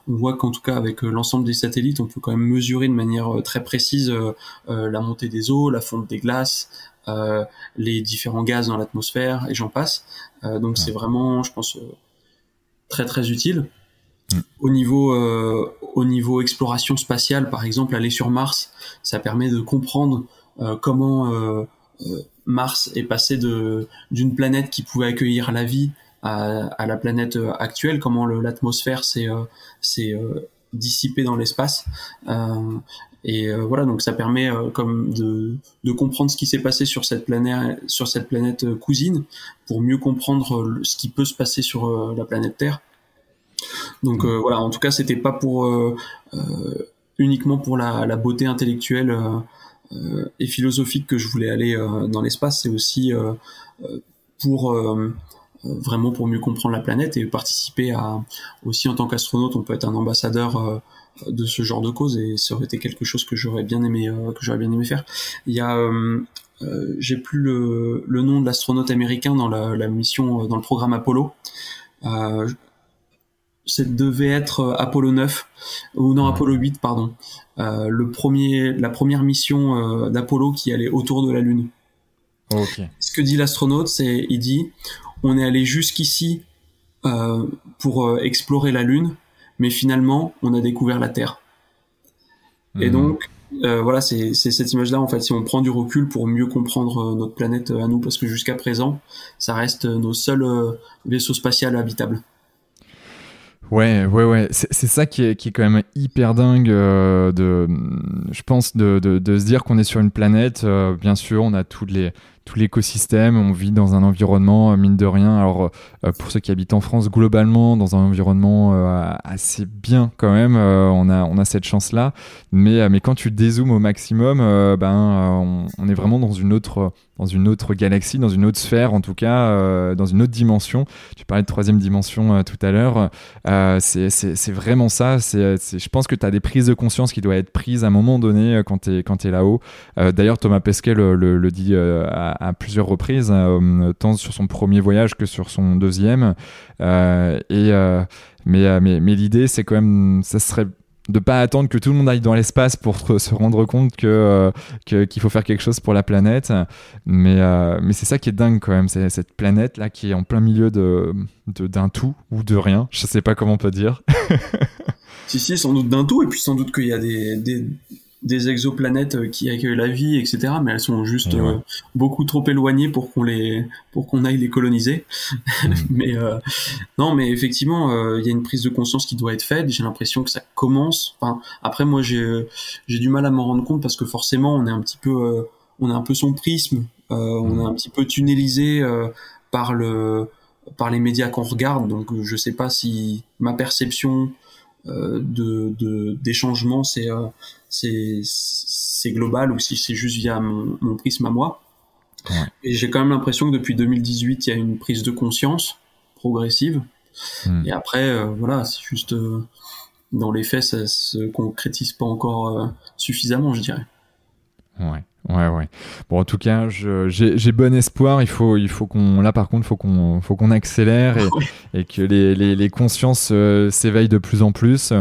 On voit qu'en tout cas avec euh, l'ensemble des satellites, on peut quand même mesurer de manière euh, très précise la montée des eaux, la fonte des glaces, les différents gaz dans l'atmosphère et j'en passe. donc c'est vraiment, je pense, très très utile. Mm. Au niveau au niveau exploration spatiale, par exemple, aller sur Mars, ça permet de comprendre comment Mars est passé de d'une planète qui pouvait accueillir la vie à, la planète euh, actuelle, comment l'atmosphère s'est euh, euh, dissipée dans l'espace. et voilà, donc ça permet comme de, de comprendre ce qui s'est passé sur cette planète, sur cette planète cousine, pour mieux comprendre ce qui peut se passer sur la planète Terre. Donc voilà, en tout cas, c'était pas pour uniquement pour la, la beauté intellectuelle et philosophique que je voulais aller dans l'espace, c'est aussi pour vraiment pour mieux comprendre la planète et participer à aussi en tant qu'astronaute on peut être un ambassadeur de ce genre de cause et ça aurait été quelque chose que j'aurais bien aimé que j'aurais bien aimé faire. Il y a j'ai plus le, nom de l'astronaute américain dans la, mission dans le programme Apollo. Euh, devait être Apollo 9 ou non Apollo 8 pardon euh, le premier la première mission d'Apollo qui allait autour de la lune ce que dit l'astronaute, c'est il dit on est allé jusqu'ici euh, pour euh, explorer la Lune, mais finalement on a découvert la Terre. Et hmm. donc euh, voilà, c'est cette image-là en fait. Si on prend du recul pour mieux comprendre notre planète à nous, parce que jusqu'à présent, ça reste nos seuls vaisseaux spatials habitables. Ouais, ouais, ouais. C'est ça qui est, qui quand même hyper dingue de, je pense, de, se dire qu'on est sur une planète. bien sûr, on a toutes les, tout l'écosystème. On vit dans un environnement, euh, mine de rien, alors euh, pour ceux qui habitent en France, globalement, dans un environnement euh, assez bien quand même. on, a, on a cette chance-là. Mais, mais quand tu dézoomes au maximum, ben, on, est vraiment dans une autre dans une autre galaxie, dans une autre sphère, en tout cas, dans une autre dimension. Tu parlais de troisième dimension tout à l'heure. C'est vraiment ça. C'est je pense que tu as des prises de conscience qui doivent être prises à un moment donné quand tu es, es là-haut. D'ailleurs, Thomas Pesquet le, dit à, plusieurs reprises, tant sur son premier voyage que sur son deuxième. et, mais mais, mais l'idée, c'est quand même, ça serait de pas attendre que tout le monde aille dans l'espace pour se rendre compte euh, que qu'il faut faire quelque chose pour la planète. Mais euh, mais c'est ça qui est dingue quand même c'est cette planète là qui est en plein milieu de d'un tout ou de rien. Je sais pas comment on peut dire. (laughs) Si si sans doute d'un tout et puis sans doute qu'il y a des des exoplanètes euh, qui accueillent la vie, etc. Mais elles sont juste euh, beaucoup trop éloignées pour qu'on les, pour qu'on aille les coloniser. Mm. (laughs) mais euh, non, mais effectivement, il y a une prise de conscience qui doit être faite. J'ai l'impression que ça commence. Enfin, après, moi, j'ai, j'ai du mal à m'en rendre compte parce que forcément, on est un petit peu, on a un peu son prisme, on est un petit peu tunnelisé par le, par les médias qu'on regarde. Donc, je sais pas si ma perception de, de des changements, c'est c'est global ou si c'est juste via mon, prisme à moi. Et j'ai quand même l'impression que depuis 2018, il y a une prise de conscience progressive. Hmm. Et après, euh, voilà, c'est juste euh, dans les faits, ça se concrétise pas encore euh, suffisamment, je dirais. Ouais. Ouais, ouais. Bon, en tout cas, j'ai bon espoir. Il faut, il faut qu'on, là, par contre, faut qu'on, faut qu'on accélère et, (laughs) et, que les, les, les consciences euh, s'éveillent de plus en plus.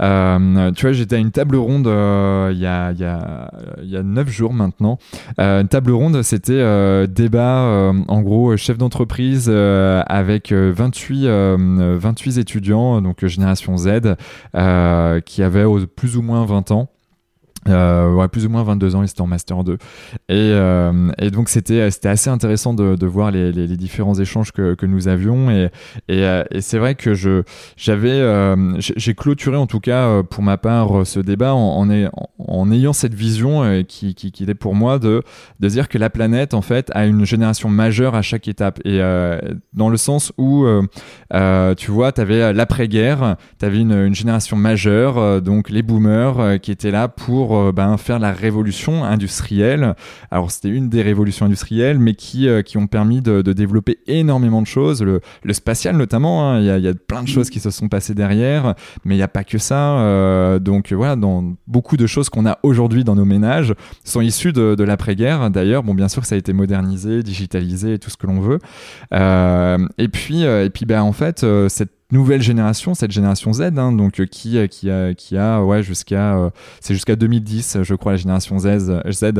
Euh, tu vois, j'étais à une table ronde euh, il y a, il y a, il y a neuf jours maintenant. Euh, une table ronde, c'était débat, en gros, chef d'entreprise avec 28, 28 étudiants, donc génération Z, qui avaient plus ou moins 20 ans. Euh, plus ou moins 22 ans, il était en Master 2. Et, euh, et donc, c'était, c'était assez intéressant de, voir les, différents échanges que, nous avions. Euh, et c'est vrai que j'avais, euh, j'ai clôturé en tout cas euh, pour ma part ce débat en, ayant cette vision qui, qui, était pour moi de, de dire que la planète, en fait, a une génération majeure à chaque étape. Et dans le sens où, tu vois, tu avais l'après-guerre, tu avais une génération majeure, donc les boomers qui étaient là pour euh, ben, faire la révolution industrielle. Alors c'était une des révolutions industrielles, mais qui, euh, qui ont permis de, développer énormément de choses, le, spatial notamment. Hein. Il, y a, plein de choses qui se sont passées derrière, mais il n'y a pas que ça. Euh, donc voilà, dans beaucoup de choses qu'on a aujourd'hui dans nos ménages sont issues de, l'après-guerre. D'ailleurs, bon, bien sûr ça a été modernisé, digitalisé, tout ce que l'on veut. et puis, et puis, ben en fait, cette nouvelle génération, cette génération Z, hein, donc euh, qui euh, qui a qui a ouais jusqu'à euh, c'est jusqu'à 2010, je crois la génération Z Z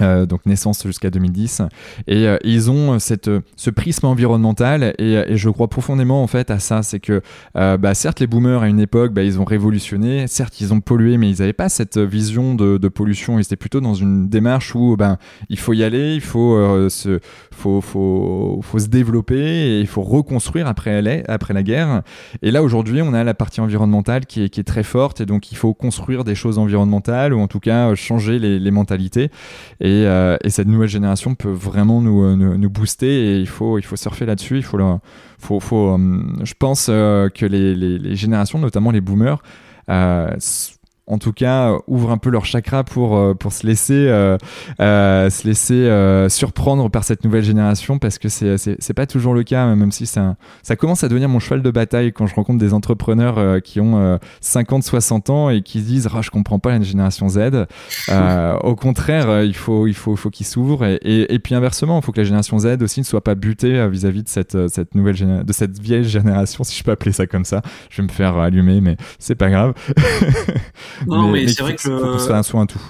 euh, donc naissance jusqu'à 2010 et euh, ils ont euh, cette ce prisme environnemental. Et, et, je crois profondément en fait à ça. C'est que bah, certes les boomers à une époque bah, ils ont révolutionné. Certes ils ont pollué mais ils n'avaient pas cette vision de, de pollution. Ils étaient plutôt dans une démarche où ben il faut y aller il faut se faut, faut, faut se développer et il faut reconstruire après après la guerre. Et là aujourd'hui on a la partie environnementale qui est, qui est très forte. Et donc il faut construire des choses environnementales ou en tout cas changer les, les mentalités. euh, et, cette nouvelle génération peut vraiment nous, euh, nous, booster et il faut, il faut surfer là-dessus. Il faut, euh, je pense que les, les, générations, notamment les boomers, en tout cas, ouvrent un peu leur chakra pour, pour se laisser, se laisser surprendre par cette nouvelle génération parce que c'est, c'est, pas toujours le cas, même si ça, ça commence à devenir mon cheval de bataille quand je rencontre des entrepreneurs qui ont 50, 60 ans et qui disent oh, Je comprends pas la génération Z. au contraire, il faut, il faut, faut qu'ils s'ouvrent et, et, puis inversement, il faut que la génération Z aussi ne soit pas butée vis-à-vis de cette, cette nouvelle de cette vieille génération, si je peux appeler ça comme ça. Je vais me faire allumer, mais c'est pas grave. (laughs) Non, mais, c'est vrai que, ça soit un tout.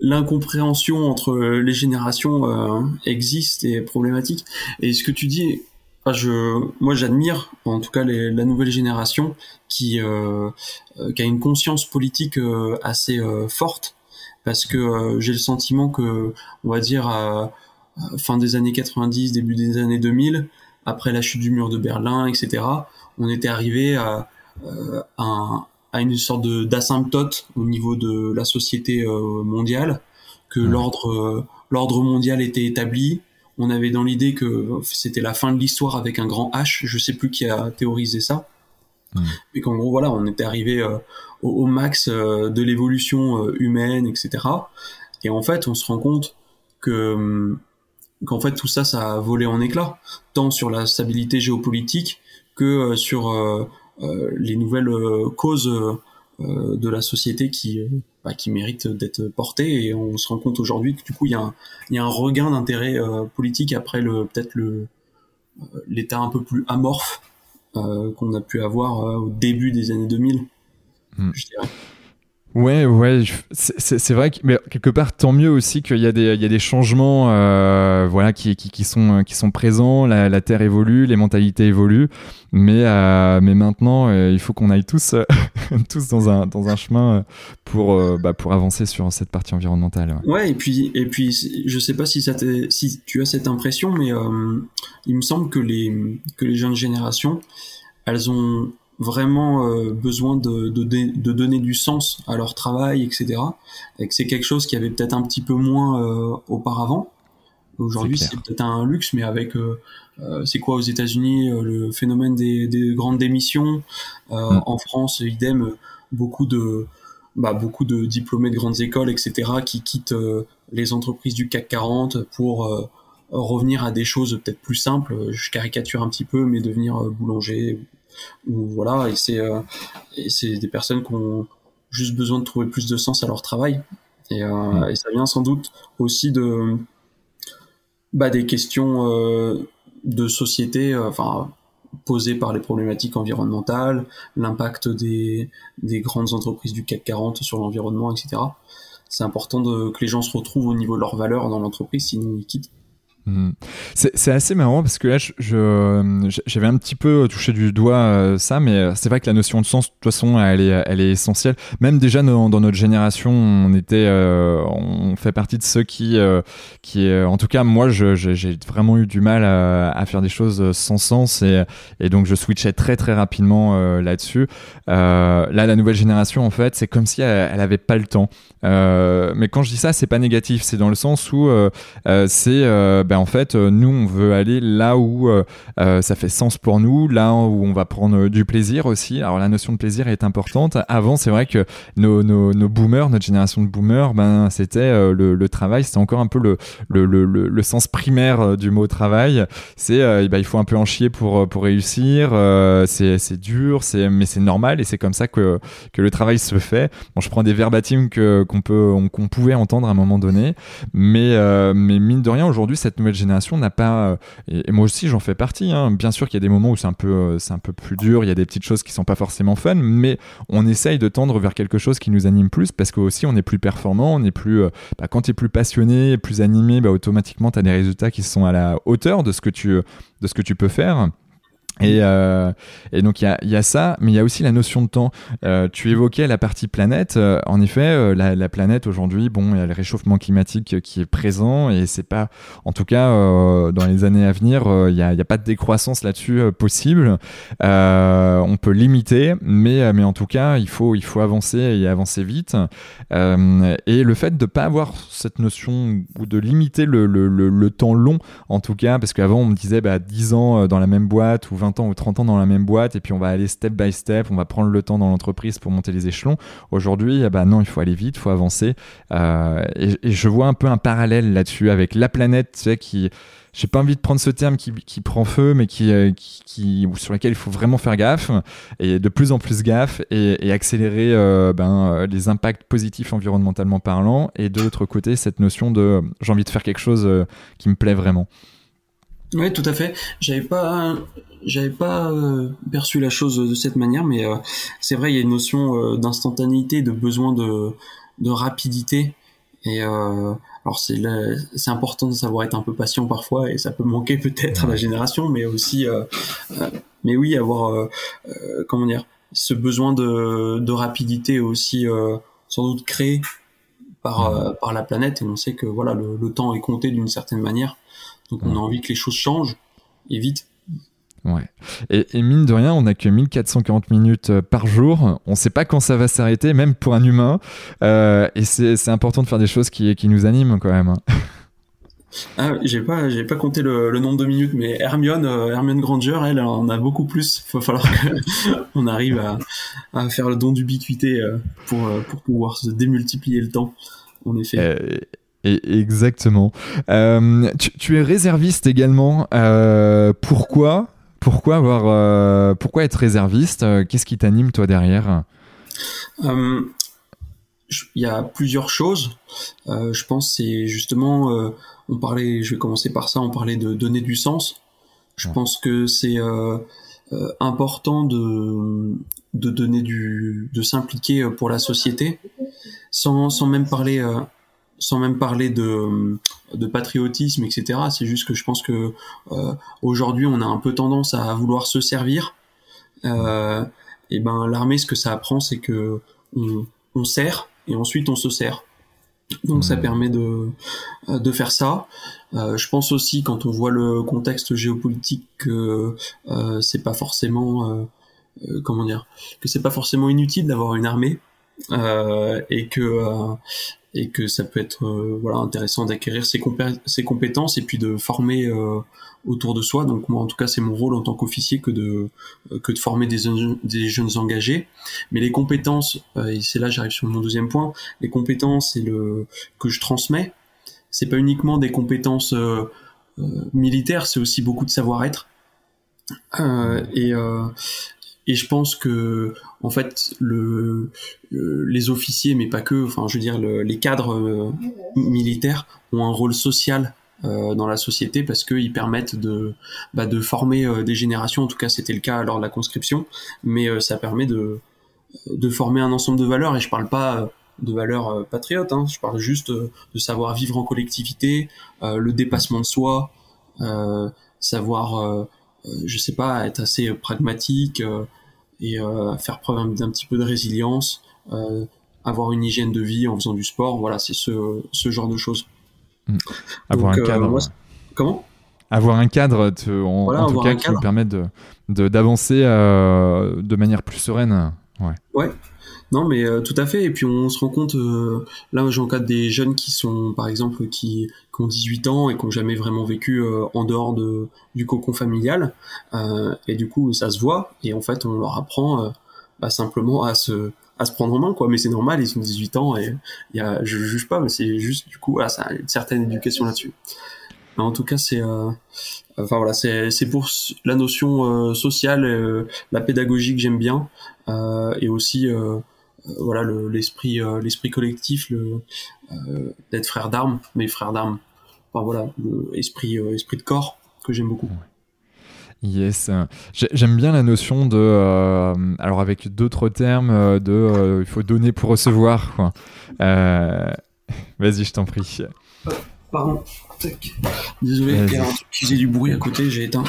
L'incompréhension entre les générations euh, existe et est problématique. Et ce que tu dis, je, moi j'admire en tout cas la nouvelle génération qui, euh, euh, qui a une conscience politique assez forte parce que j'ai le sentiment que on va dire à fin des années 90 début des années 2000 après la chute du mur de Berlin, etc., on était arrivé à, euh, à, une sorte d'asymptote au niveau de la société euh, mondiale, que l'ordre euh, l'ordre mondial était établi. On avait dans l'idée que c'était la fin de l'histoire avec un grand H. Je sais plus qui a théorisé ça, mais qu'en gros voilà, on était arrivé au, max de l'évolution humaine, etc. Et en fait, on se rend compte que hum, qu'en fait tout ça, ça a volé en éclats, tant sur la stabilité géopolitique que euh, sur euh, euh, les nouvelles causes de la société qui bah, qui méritent d'être portées et on se rend compte aujourd'hui que du coup il y a un, il y a un regain d'intérêt politique après le peut-être le l'état un peu plus amorphe qu'on a pu avoir au début des années 2000 hmm. je dirais. Ouais, ouais, c'est vrai que mais quelque part tant mieux aussi qu'il y a des changements euh, voilà qui, sont présents, la, terre évolue, les mentalités évoluent, mais euh, maintenant euh, il faut qu'on aille tous (laughs) dans un chemin pour bah, pour avancer sur cette partie environnementale. Ouais. et puis et puis je sais pas si tu as cette impression mais il me semble que les jeunes générations elles ont vraiment euh, besoin de, de, de, donner du sens à leur travail, etc. Et que c'est quelque chose qui avait peut-être un petit peu moins euh, auparavant. Aujourd'hui, c'est peut-être un luxe, mais avec euh, c'est quoi aux États-Unis le phénomène des, des grandes démissions. Mm. En France, idem, beaucoup de bah, beaucoup de diplômés de grandes écoles, etc., qui quittent les entreprises du CAC 40 pour revenir à des choses peut-être plus simples. Je caricature un petit peu, mais devenir boulanger, voilà, et c'est euh, c'est des personnes qui ont juste besoin de trouver plus de sens à leur travail. Et, euh, mm. ça vient sans doute aussi de bah, des questions euh, de société, enfin posées par les problématiques environnementales, l'impact des, des grandes entreprises du CAC 40 sur l'environnement, etc. C'est important de, que les gens se retrouvent au niveau de leurs valeurs dans l'entreprise, sinon ils quittent. Mhm. C'est assez marrant parce que là, j'avais un petit peu touché du doigt euh, ça, mais euh, c'est vrai que la notion de sens, de toute façon, elle est, elle est essentielle. Même déjà dans, notre génération, on était, euh, on fait partie de ceux qui, qui, en tout cas, moi, j'ai vraiment eu du mal à, faire des choses sans sens et, et donc je switchais très très rapidement là-dessus. là, la nouvelle génération, en fait, c'est comme si elle, elle, avait pas le temps. mais quand je dis ça, c'est pas négatif, c'est dans le sens où c'est ben en fait, euh, nous, on veut aller là où euh, euh, ça fait sens pour nous, là où on va prendre du plaisir aussi. Alors la notion de plaisir est importante. Avant, c'est vrai que nos, nos, nos, boomers, notre génération de boomers, ben c'était le, travail, c'était encore un peu le, le, le, sens primaire du mot travail. C'est ben, il faut un peu en chier pour pour réussir. c'est dur, mais c'est normal et c'est comme ça que que le travail se fait. Je prends des verbatims qu'on pouvait entendre à un moment donné, mais mais mine de rien aujourd'hui cette nouvelle génération n'a pas, euh, et, moi aussi j'en fais partie, hein. bien sûr qu'il y a des moments où c'est un, peu, euh, c'est un peu plus dur, il y a des petites choses qui sont pas forcément fun, mais on essaye de tendre vers quelque chose qui nous anime plus parce que aussi on est plus performant, on est plus, euh, bah, quand tu es plus passionné, plus animé, bah, automatiquement tu as des résultats qui sont à la hauteur de ce que tu, de ce que tu peux faire. Et, euh, et, donc il y a, ça, mais il y a aussi la notion de temps. Euh, tu évoquais la partie planète. Euh, en effet, la, la, planète aujourd'hui, bon, il y a le réchauffement climatique qui est présent et c'est pas, en tout cas, dans les années à venir, il n'y a, y a, pas de décroissance là-dessus possible. on peut limiter, mais mais en tout cas, il faut il faut avancer et avancer vite. et le fait de pas avoir cette notion ou de limiter le, le, le, le temps long, en tout cas, parce qu'avant on me disait bah 10 ans dans la même boîte ou 20 20 ans ou 30 ans dans la même boîte et puis on va aller step by step, on va prendre le temps dans l'entreprise pour monter les échelons. Aujourd'hui, bah non, il faut aller vite, il faut avancer. et, et, je vois un peu un parallèle là-dessus avec la planète, tu sais, qui j'ai pas envie de prendre ce terme qui, qui prend feu, mais qui, euh, qui, sur lequel il faut vraiment faire gaffe et de plus en plus gaffe et, accélérer euh, ben, euh, les impacts positifs environnementalement parlant. Et de l'autre côté, cette notion de j'ai envie de faire quelque chose qui me plaît vraiment. Oui, tout à fait. J'avais pas, j'avais pas perçu la chose de cette manière, mais c'est vrai, il y a une notion d'instantanéité, de besoin de, de rapidité. Et alors c'est c'est important de savoir être un peu patient parfois et ça peut manquer peut-être à la génération, mais aussi, euh, euh, mais oui, avoir euh, comment dire, ce besoin de, de rapidité aussi sans doute créé par par la planète. Et on sait que voilà le, le temps est compté d'une certaine manière, donc on a envie que les choses changent et vite. Ouais. Et, mine de rien, on n'a que 1440 minutes euh, par jour. On ne sait pas quand ça va s'arrêter, même pour un humain. Euh, et c'est important de faire des choses qui, qui nous animent quand même. Hein. Ah, j'ai pas, j'ai pas compté le, nombre de minutes, mais Hermione, euh, Hermione Granger, elle, en a beaucoup plus. Il va falloir qu'on (laughs) arrive à, à, faire le don d'ubiquité pour, pour pouvoir se démultiplier le temps. En effet. Et exactement. Tu, tu, es réserviste également. pourquoi? Pourquoi avoir, euh, pourquoi être réserviste euh, Qu'est-ce qui t'anime toi derrière? Euh, Il y a plusieurs choses. je pense c'est justement, on parlait, je vais commencer par ça, on parlait de donner du sens. Je pense que c'est important de de donner du, de s'impliquer pour la société, sans sans même parler sans même parler de, de patriotisme, etc. C'est juste que je pense que euh, aujourd'hui, on a un peu tendance à vouloir se servir. Euh, et ben, l'armée, ce que ça apprend, c'est que on, on, sert et ensuite on se sert. Donc ça permet de, de faire ça. Euh, je pense aussi quand on voit le contexte géopolitique que c'est pas forcément comment dire que c'est pas forcément inutile d'avoir une armée euh, et que et que ça peut être euh, voilà intéressant d'acquérir ses, compétences et puis de former euh, autour de soi. Donc moi en tout cas c'est mon rôle en tant qu'officier que de euh, que de former des, des jeunes engagés. Mais les compétences et c'est là j'arrive sur mon deuxième point, les compétences et le que je transmets, c'est pas uniquement des compétences militaires, c'est aussi beaucoup de savoir-être. et et je pense que en fait le, les officiers mais pas que enfin je veux dire les cadres euh, militaires ont un rôle social euh, dans la société parce qu'ils permettent de bah, former euh, des générations. En tout cas c'était le cas lors de la conscription. Mais ça permet de former un ensemble de valeurs. Et je parle pas de valeurs patriotes hein, je parle juste de savoir vivre en collectivité le dépassement de soi savoir je sais pas être assez pragmatique et euh, faire preuve d'un petit peu de résilience, euh, avoir une hygiène de vie en faisant du sport. Voilà, c'est ce, ce genre de choses. Mmh. Avoir un euh, cadre. comment? Avoir un cadre en, tout cas qui nous permet de d'avancer de, manière plus sereine. Ouais. Ouais. Non, mais tout à fait. Et puis on se rend compte, là j'encadre des jeunes qui sont, par exemple, qui, qui, ont 18 ans et qui n'ont jamais vraiment vécu en dehors de, du cocon familial. Euh, et du coup, ça se voit. Et en fait, on leur apprend euh, bah, simplement à se à se prendre en main quoi mais c'est normal ils ont 18 ans et y a je juge pas mais c'est juste du coup voilà, ça a une certaine éducation là-dessus en tout cas c'est euh, enfin voilà c'est pour la notion sociale la pédagogie que j'aime bien et aussi voilà l'esprit l'esprit collectif le d'être frère d'armes mais frère d'armes enfin voilà l'esprit esprit de corps que j'aime beaucoup. Yes, j'aime bien la notion de, euh, alors avec d'autres termes, euh, de euh, il faut donner pour recevoir. Quoi. (laughs) Vas-y, je t'en prie. Pardon. Désolé, un du bruit à côté, j'ai éteint.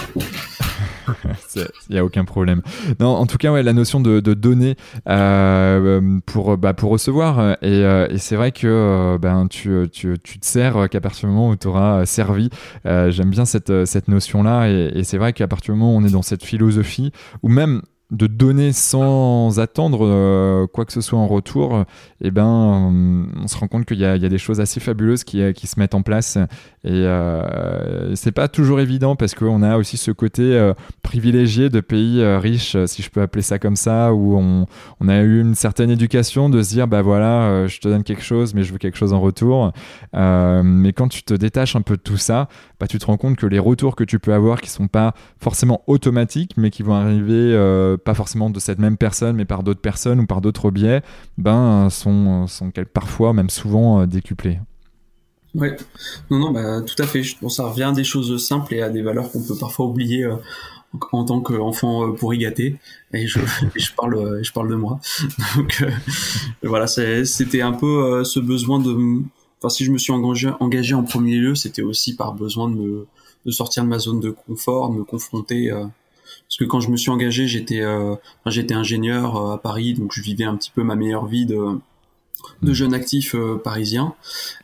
(laughs) Il n'y a aucun problème. Non, en tout cas, ouais, la notion de, donner euh, pour, bah, pour recevoir. Et, euh, et c'est vrai que euh, ben, tu, tu, tu, te sers qu'à partir du moment où tu auras servi. J'aime bien cette, cette notion-là. Et c'est vrai qu'à partir du moment où on est dans cette philosophie, ou même de donner sans attendre euh, quoi que ce soit en retour, et eh ben, on se rend compte qu'il y, y, a des choses assez fabuleuses qui, qui se mettent en place. Et euh, c'est pas toujours évident parce qu'on a aussi ce côté euh, privilégié de pays riches, si je peux appeler ça comme ça, où on, on, a eu une certaine éducation de se dire, bah voilà, je te donne quelque chose, mais je veux quelque chose en retour. mais quand tu te détaches un peu de tout ça, bah, tu te rends compte que les retours que tu peux avoir, qui sont pas forcément automatiques, mais qui vont arriver pas forcément de cette même personne, mais par d'autres personnes ou par d'autres biais, ben, sont, sont parfois, même souvent, décuplés. Ouais, non, non, bah, tout à fait. Bon, ça revient à des choses simples et à des valeurs qu'on peut parfois oublier euh, en tant qu'enfant euh, pourri gâté. Et je, (laughs) je parle, euh, je parle de moi. (laughs) Donc voilà, c'était un peu ce besoin de. Enfin, si je me suis engagé, engagé en premier lieu, c'était aussi par besoin de me de sortir de ma zone de confort, de me confronter. Que quand je me suis engagé, j'étais j'étais ingénieur à Paris, donc je vivais un petit peu ma meilleure vie de de jeunes actifs euh, parisiens.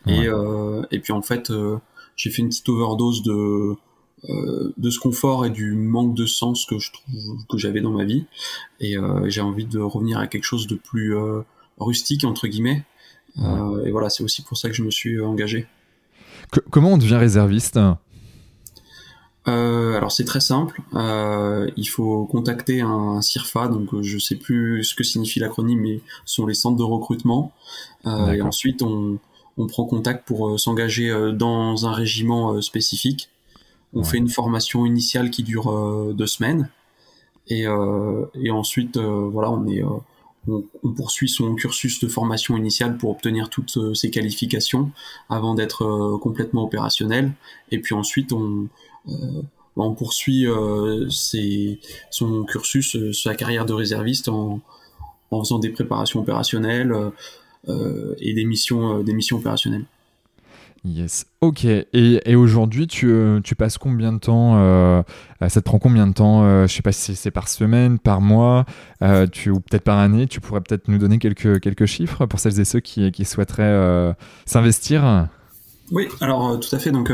Et, euh, et puis en fait, euh, j'ai fait une petite overdose de de ce confort et du manque de sens que je trouve que j'avais dans ma vie. Et j'ai envie de revenir à quelque chose de plus rustique entre guillemets. et voilà, c'est aussi pour ça que je me suis engagé. comment on devient réserviste? Euh, alors c'est très simple. Euh, il faut contacter un, CIRFA, donc euh, je sais plus ce que signifie l'acronyme, mais ce sont les centres de recrutement. Euh, et ensuite on, on, prend contact pour s'engager dans un régiment spécifique. On fait une formation initiale qui dure deux semaines, et, et ensuite voilà on est on, poursuit son cursus de formation initiale pour obtenir toutes ses qualifications avant d'être complètement opérationnel. Et puis ensuite, on, euh, poursuit euh, son cursus, euh, sa carrière de réserviste en, faisant des préparations opérationnelles et des missions, des missions opérationnelles. Yes. Ok. Et, aujourd'hui, tu, passes combien de temps Ça te prend combien de temps Je sais pas si c'est par semaine, par mois, tu, ou peut-être par année. Tu pourrais peut-être nous donner quelques, quelques chiffres pour celles et ceux qui, qui souhaiteraient s'investir? Oui, alors tout à fait. Donc,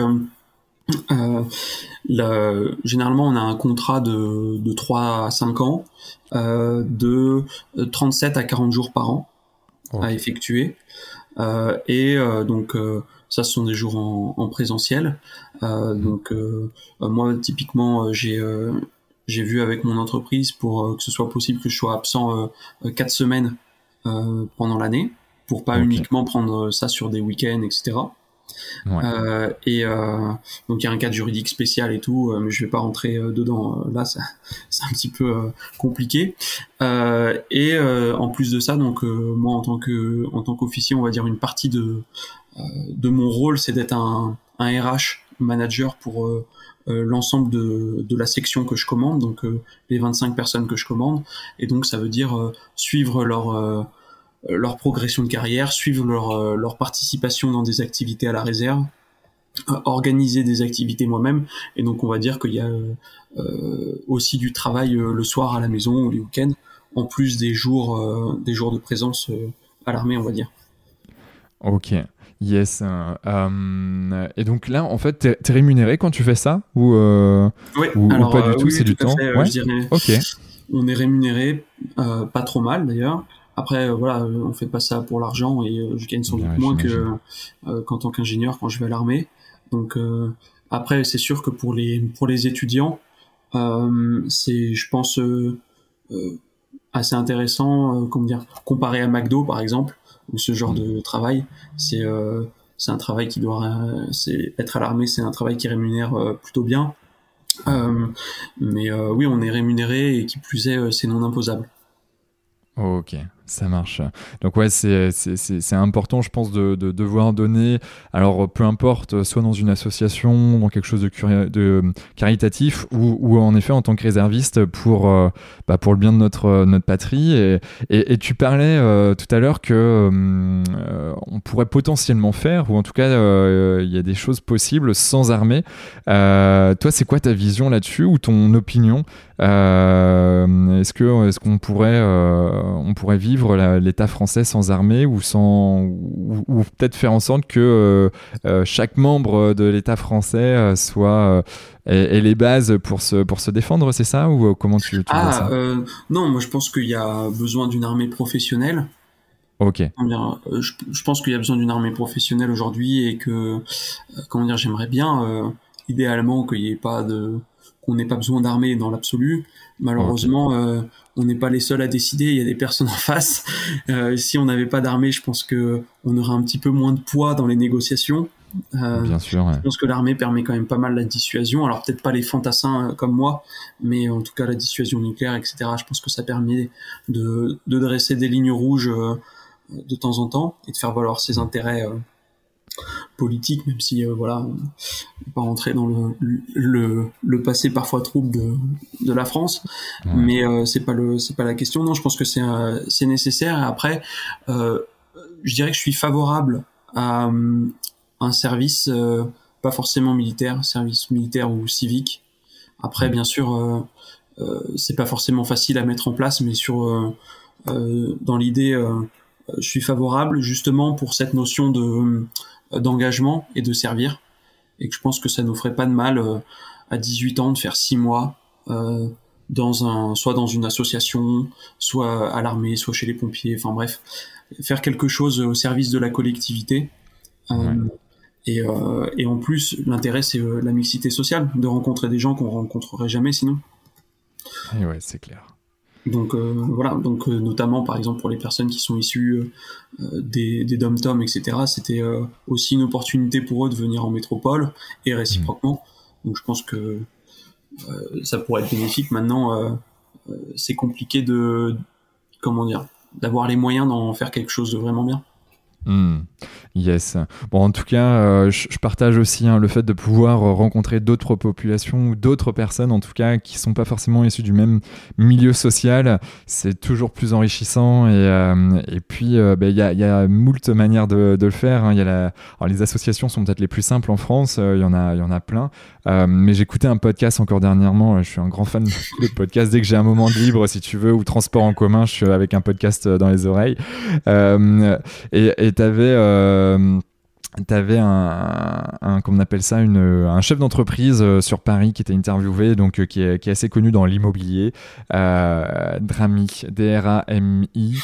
euh, généralement, on a un contrat de, de 3 à 5 ans, euh, de 37 à 40 jours par an à effectuer. Euh, et euh, donc, euh, ça, ce sont des jours en, en présentiel. Euh, donc, moi, typiquement, j'ai j'ai vu avec mon entreprise pour que ce soit possible que je sois absent 4 semaines pendant l'année, pour pas uniquement prendre ça sur des week-ends, etc. Euh, et euh, donc il y a un cadre juridique spécial et tout, euh, mais je vais pas rentrer dedans. Là, (laughs) c'est un petit peu compliqué. et en plus de ça, donc moi en tant que en tant qu'officier, on va dire une partie de de mon rôle, c'est d'être un, RH manager pour l'ensemble de, la section que je commande, donc les 25 personnes que je commande. Et donc ça veut dire suivre leur euh, progression de carrière, suivre leur, euh, participation dans des activités à la réserve, euh, organiser des activités moi-même. Et donc on va dire qu'il y a aussi du travail le soir à la maison ou les week-ends, en plus des jours, des jours de présence à l'armée, on va dire. Ok. Yes. et donc là, en fait, t'es es rémunéré quand tu fais ça ou, oui. ou, pas du tout C'est du temps. ouais ok. On est rémunéré, pas trop mal d'ailleurs. Après, euh, voilà, euh, on fait pas ça pour l'argent et euh, je gagne sans doute moins que qu'en tant qu'ingénieur quand je vais à l'armée. Donc après, c'est sûr que pour les pour les étudiants, c'est, je pense, assez intéressant, comment dire, comparé à McDo par exemple, ou ce genre de travail, c'est c'est un travail qui doit, c'est être à l'armée, c'est un travail qui rémunère plutôt bien. mais oui, on est rémunéré et qui plus est, c'est non imposable. Ok, ça marche. Donc ouais, c'est important, je pense, de, de, devoir donner, alors peu importe, soit dans une association, dans quelque chose de, de caritatif, ou, ou, en effet en tant que réserviste pour, euh, bah pour le bien de notre, notre patrie. Et, et, tu parlais euh, tout à l'heure que euh, on pourrait potentiellement faire, ou en tout cas il y a des choses possibles sans armée. toi, c'est quoi ta vision là-dessus, ou ton opinion? Est-ce que est-ce qu'on pourrait, on pourrait vivre l'État français sans armée ou sans ou, peut-être faire en sorte que euh, euh, chaque membre de l'État français euh, soit ait, les bases pour se pour se défendre, c'est ça ou comment tu, tu ah, vois ça Non, moi je pense qu'il y a besoin d'une armée professionnelle. Ok. je, je, pense qu'il y a besoin d'une armée professionnelle aujourd'hui et que comment dire, j'aimerais bien idéalement qu'il n'y ait pas de qu'on n'ait pas besoin d'armée dans l'absolu. Malheureusement, on n'est pas les seuls à décider. Il y a des personnes en face. si on n'avait pas d'armée, je pense que on aurait un petit peu moins de poids dans les négociations. Euh, Bien sûr. Je pense que l'armée permet quand même pas mal la dissuasion. Alors peut-être pas les fantassins euh, comme moi, mais en tout cas la dissuasion nucléaire, etc. Je pense que ça permet de, de dresser des lignes rouges euh, de temps en temps et de faire valoir ses intérêts politiques, même si voilà, on pas rentrer dans le, le, le, passé parfois trouble de, de la France, mais c'est pas le c'est pas la question. Non, je pense que c'est c'est nécessaire. Et après, je dirais que je suis favorable à, un service euh, pas forcément militaire, service militaire ou civique. Après, bien sûr, euh, euh, c'est pas forcément facile à mettre en place, mais sur dans l'idée, je suis favorable justement pour cette notion de d'engagement et de servir, et que je pense que ça nous ferait pas de mal à 18 ans de faire 6 mois dans un, soit dans une association, soit à l'armée, soit chez les pompiers, enfin bref, faire quelque chose au service de la collectivité. Et, euh, et en plus, l'intérêt, c'est euh, la mixité sociale, de rencontrer des gens qu'on rencontrerait jamais sinon. Et ouais, c'est clair. Donc euh, voilà, donc euh, notamment par exemple pour les personnes qui sont issues euh, des, des dom-tom, etc., c'était aussi une opportunité pour eux de venir en métropole et réciproquement. Mmh. Donc je pense que ça pourrait être bénéfique. Maintenant, c'est compliqué de, comment dire, d'avoir les moyens d'en faire quelque chose de vraiment bien. Mmh. Yes. Bon, en tout cas, euh, je, partage aussi hein, le fait de pouvoir euh, rencontrer d'autres populations ou d'autres personnes, en tout cas, qui sont pas forcément issues du même milieu social. C'est toujours plus enrichissant. Et, euh, puis, ben, il y, a, y, moult manières de, le faire. Hein. Y a les associations sont peut-être les plus simples en France. Il y en a, y en a plein. mais j'écoutais un podcast encore dernièrement. Je suis un grand fan de podcasts. Dès que j'ai un moment de libre, si tu veux, ou transport en commun, je suis avec un podcast dans les oreilles. et tu avais euh, tu avais un, un, on appelle ça, un chef d'entreprise euh, sur Paris qui était interviewé, donc euh, qui, est, assez connu dans l'immobilier, euh, Drami, D-R-A-M-I,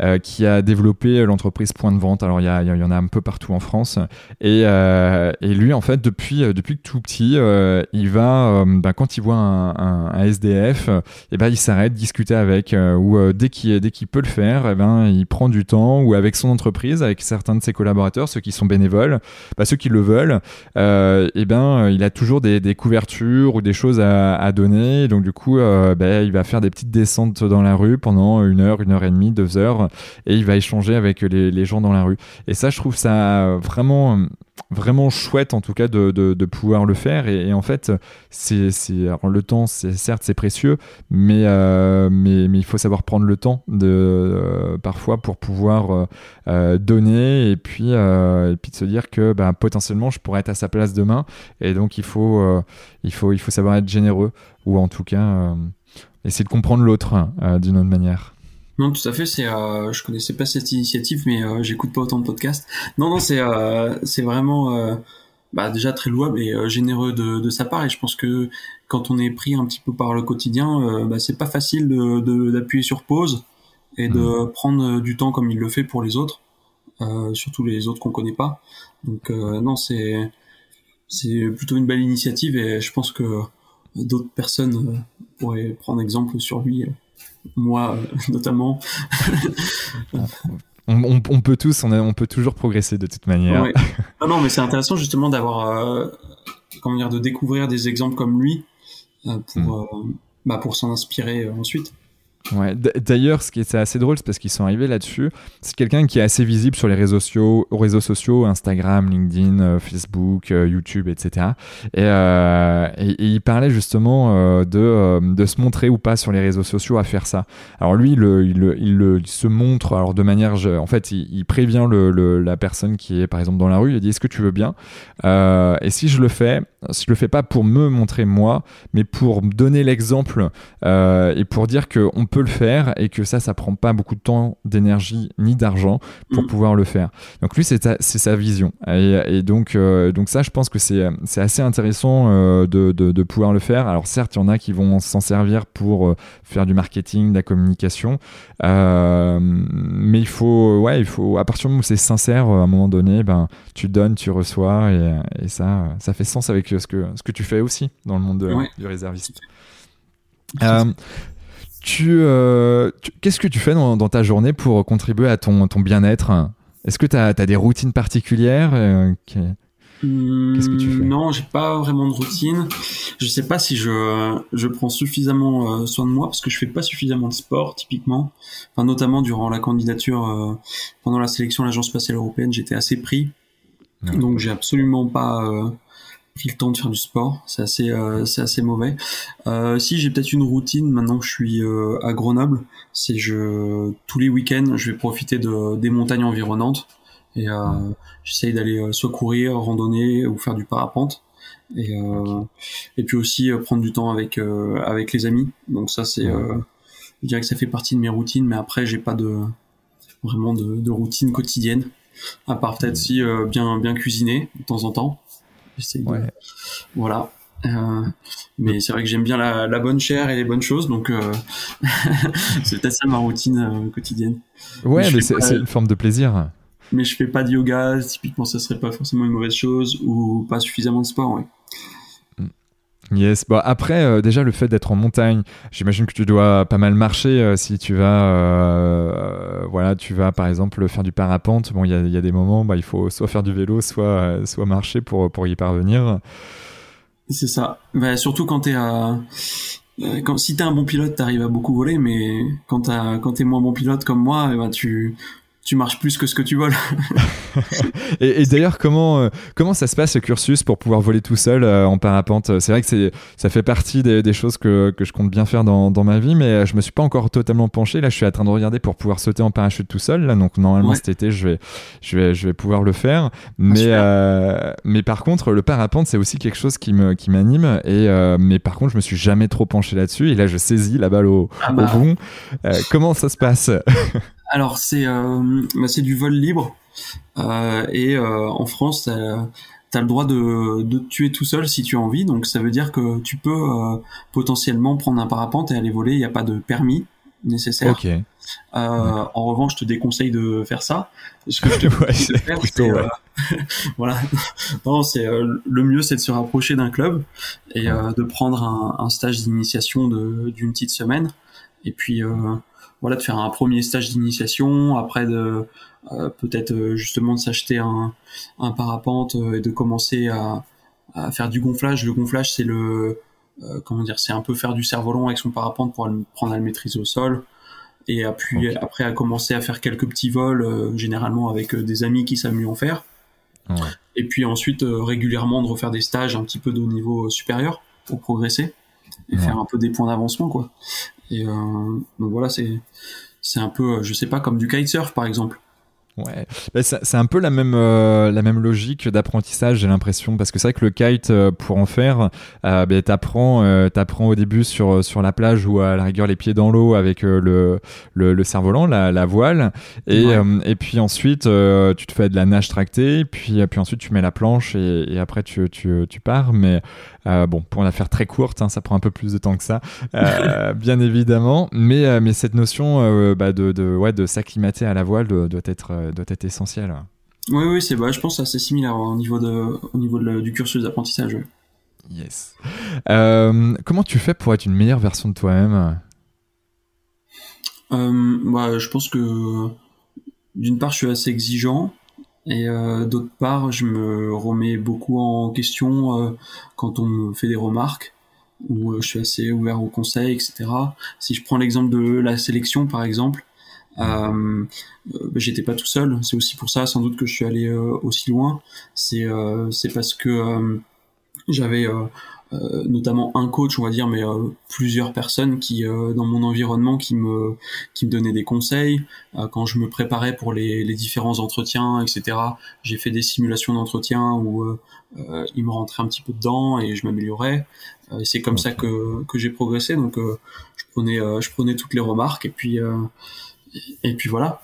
euh, qui a développé l'entreprise Point de Vente. Alors il y, en a un peu partout en France. Et, lui, en fait, depuis, depuis tout petit, il va, ben, quand il voit un, SDF, et eh ben, il s'arrête discuter avec, ou dès qu'il qu'il peut le faire, eh ben, il prend du temps, ou avec son entreprise, avec certains de ses collaborateurs, ceux qui sont bénévoles, bah, ceux qui le veulent, euh, et ben euh, il a toujours des, couvertures ou des choses à, donner. Donc du coup, euh, bah, il va faire des petites descentes dans la rue pendant une heure, une heure et demie, deux heures, et il va échanger avec les, gens dans la rue. Et ça, je trouve ça vraiment vraiment chouette en tout cas de, pouvoir le faire et, en fait c'est le temps c'est certes c'est précieux mais, euh, mais, mais il faut savoir prendre le temps de parfois pour pouvoir donner et puis de se dire que ben, potentiellement je pourrais être à sa place demain et donc il faut il faut il faut savoir être généreux ou en tout cas essayer de comprendre l'autre hein, d'une autre manière non, tout à fait. C'est, euh, je connaissais pas cette initiative, mais euh, j'écoute pas autant de podcasts. Non, non, c'est, euh, c'est vraiment, euh, bah, déjà très louable et euh, généreux de, de, sa part. Et je pense que quand on est pris un petit peu par le quotidien, bah, c'est pas facile de, d'appuyer sur pause et de mmh. prendre du temps comme il le fait pour les autres, surtout les autres qu'on connaît pas. Donc non, c'est, c'est plutôt une belle initiative et je pense que d'autres personnes pourraient prendre exemple sur lui moi euh, (laughs) notamment. (laughs) on, peut tous, on, peut toujours progresser de toute manière. (laughs) non, mais c'est intéressant justement d'avoir, euh, comment dire, de découvrir des exemples comme lui euh, pour, mm. bah, pour s'en inspirer ensuite. Ouais. D'ailleurs, ce qui est assez drôle, c'est parce qu'ils sont arrivés là-dessus. C'est quelqu'un qui est assez visible sur les réseaux sociaux, réseaux sociaux Instagram, LinkedIn, euh, Facebook, euh, YouTube, etc. Euh, et, il parlait justement de, de se montrer ou pas sur les réseaux sociaux à faire ça. Alors lui, il, il, se montre alors de manière, en fait, il, prévient le, la personne qui est par exemple dans la rue. Il dit Est-ce que tu veux bien? Et si je le fais, je le fais pas pour me montrer moi, mais pour donner l'exemple et pour dire que peut le faire et que ça, ça prend pas beaucoup de temps, d'énergie ni d'argent pour mm. pouvoir le faire. Donc lui, c'est sa vision. Et, donc, euh, donc ça, je pense que c'est assez intéressant euh, de, de, pouvoir le faire. Alors certes, il y en a qui vont s'en servir pour euh, faire du marketing, de la communication, mais il faut, ouais, il faut à partir du moment où c'est sincère, à un moment donné, ben tu donnes, tu reçois et, et ça, ça fait sens avec ce que ce que tu fais aussi dans le monde du réserviste. Euh, tu, qu'est-ce que tu fais dans, ta journée pour contribuer à ton, ton bien-être? Est-ce que tu as, des routines particulières euh, Qu'est-ce que tu fais? Non, j'ai pas vraiment de routine. Je sais pas si je, je prends suffisamment euh, soin de moi parce que je fais pas suffisamment de sport typiquement. Enfin, notamment durant la candidature, pendant la sélection à l'Agence spatiale européenne, j'étais assez pris. Donc j'ai absolument pas pris le temps de faire du sport. C'est assez, euh, c'est assez mauvais. Euh, si j'ai peut-être une routine maintenant que je suis euh, à Grenoble, c'est je tous les week-ends, je vais profiter de des montagnes environnantes et j'essaye d'aller soit courir, randonner ou faire du parapente. Et, et puis aussi prendre du temps avec avec les amis. Donc ça c'est, je dirais que ça fait partie de mes routines, mais après j'ai pas de vraiment de, de routine quotidienne à part peut-être si bien bien cuisiner de temps en temps voilà. Euh, mais c'est vrai que j'aime bien la, bonne chair et les bonnes choses, donc euh, (laughs) c'est peut-être ça ma routine euh, quotidienne. Ouais, mais, c'est une forme de plaisir. Mais je fais pas de yoga, typiquement ça serait pas forcément une mauvaise chose, ou pas suffisamment de sport, ouais. Yes. Bon, après, euh, déjà, le fait d'être en montagne, j'imagine que tu dois pas mal marcher euh, si tu vas, euh, voilà, tu vas par exemple faire du parapente. Bon, il y a, des moments, bah, il faut soit faire du vélo, soit, soit marcher pour, pour y parvenir. C'est ça. Bah, surtout quand t'es à. Quand, si t'es un bon pilote, t'arrives à beaucoup voler, mais quand t'es moins bon pilote comme moi, eh ben, tu, tu marches plus que ce que tu voles. (laughs) et, d'ailleurs, comment, euh, comment ça se passe ce cursus pour pouvoir voler tout seul euh, en parapente? C'est vrai que c'est, ça fait partie des, choses que, que, je compte bien faire dans, dans, ma vie, mais euh, je me suis pas encore totalement penché. Là, je suis en train de regarder pour pouvoir sauter en parachute tout seul. Là, donc normalement cet été, je vais, je vais, je vais pouvoir le faire. Ah, mais, mais par contre, le parapente, c'est aussi quelque chose qui me, qui m'anime. Et mais par contre, je me suis jamais trop penché là-dessus. Et là, je saisis la balle au, ah bah. au bon. comment ça se passe? (laughs) alors c'est euh, bah, c'est du vol libre euh, et euh, en France t'as as le droit de, de te tuer tout seul si tu as envie donc ça veut dire que tu peux potentiellement prendre un parapente et aller voler il n'y a pas de permis nécessaire. Okay. Euh, en revanche, je te déconseille de faire ça. Ce que je (laughs) te ouais, faire, plutôt, euh, (laughs) voilà. Non, c'est euh, le mieux, c'est de se rapprocher d'un club et de prendre un, un stage d'initiation d'une petite semaine. Et puis, voilà de faire un premier stage d'initiation après de euh, peut-être euh, justement de s'acheter un, un parapente euh, et de commencer à, à, faire du gonflage. Le gonflage c'est le comment dire c'est un peu faire du cerf-volant avec son parapente pour prendre à le maîtriser au sol et puis après à commencer à faire quelques petits vols généralement avec des amis qui savent mieux en faire. Et puis ensuite régulièrement de refaire des stages un petit peu de niveau supérieur pour progresser et faire un peu des points d'avancement quoi et euh, donc voilà, c'est c'est un peu, je sais pas, comme du kitesurf par exemple. Ouais, bah, c'est un peu la même, euh, la même logique d'apprentissage, j'ai l'impression, parce que c'est vrai que le kite, euh, pour en faire, euh, bah, t'apprends, euh, t'apprends au début sur, sur la plage ou à la rigueur les pieds dans l'eau avec le, le, le cerf-volant, la, la, voile, et, et puis ensuite tu te fais de la nage tractée, puis, puis ensuite tu mets la planche et, et après tu, tu, tu pars, mais bon, pour la faire très courte, hein, ça prend un peu plus de temps que ça, (laughs) bien évidemment, mais, mais cette notion bah, de, de, ouais, de s'acclimater à la voile doit, doit être doit être essentiel. Oui, oui, c'est bah, je pense assez similaire au niveau, de, au niveau du cursus d'apprentissage. Yes. Euh, comment tu fais pour être une meilleure version de toi-même? Euh, bah, Je pense que d'une part, je suis assez exigeant. Et euh, d'autre part, je me remets beaucoup en question quand on me fait des remarques, ou je suis assez ouvert aux conseils, etc. Si je prends l'exemple de la sélection, par exemple, euh, euh, j'étais pas tout seul. C'est aussi pour ça, sans doute, que je suis allé euh, aussi loin. C'est parce que j'avais euh, notamment un coach, on va dire, mais euh, plusieurs personnes qui euh, dans mon environnement qui me qui me donnaient des conseils quand je me préparais pour les, les différents entretiens, etc. J'ai fait des simulations d'entretien où ils me rentraient un petit peu dedans et je m'améliorais. et c'est comme ça que que j'ai progressé. Donc je prenais je prenais toutes les remarques et puis et puis voilà.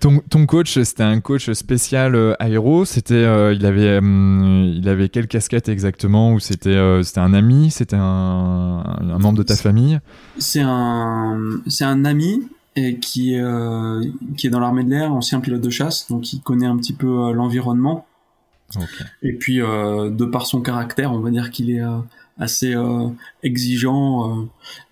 ton, ton, coach, c'était un coach spécial euh, aéro. C'était, euh, il avait, hum, il avait quelle casquette exactement? Ou c'était, euh, c'était un ami? C'était un, un, membre de ta famille? C'est un, c'est un ami et qui, qui est dans l'armée de l'air, ancien pilote de chasse, donc il connaît un petit peu l'environnement. Et puis, de par son caractère, on va dire qu'il est assez exigeant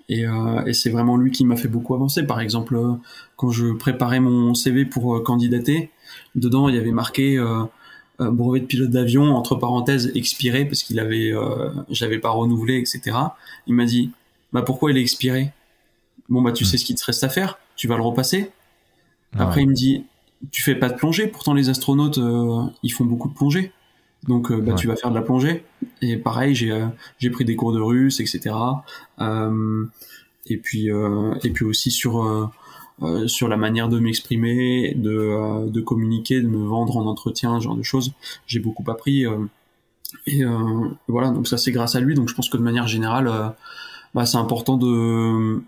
et, euh, et c'est vraiment lui qui m'a fait beaucoup avancer. Par exemple, euh, quand je préparais mon CV pour euh, candidater, dedans il y avait marqué euh, brevet de pilote d'avion entre parenthèses expiré parce qu'il avait, j'avais pas renouvelé, etc. Il m'a dit, bah pourquoi il est expiré? Bon bah tu hmm. sais ce qu'il te reste à faire, tu vas le repasser. Ah Après il me dit, tu fais pas de plongée, pourtant les astronautes ils font beaucoup de plongée. Donc bah, tu vas faire de la plongée. Et pareil, j'ai euh, j'ai pris des cours de russe, etc. Euh, et puis euh, et puis aussi sur sur la manière de m'exprimer, de, de communiquer, de me vendre en entretien, ce genre de choses. J'ai beaucoup appris. et voilà, donc ça c'est grâce à lui. Donc je pense que de manière générale, bah, c'est important de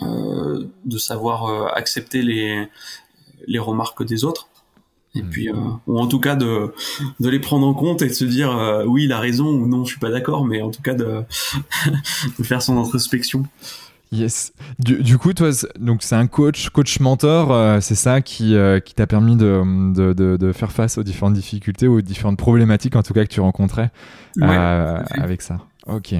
de savoir accepter les les remarques des autres et hmm. puis euh, ou en tout cas de de les prendre en compte et de se dire euh, oui il a raison ou non je suis pas d'accord mais en tout cas de, (laughs) de faire son introspection Yes. Du, du, coup, toi, donc c'est un coach, coach mentor, euh, c'est ça qui, qui t'a permis de, de, de, faire face aux différentes difficultés, aux différentes problématiques, en tout cas que tu rencontrais avec ça. Ok.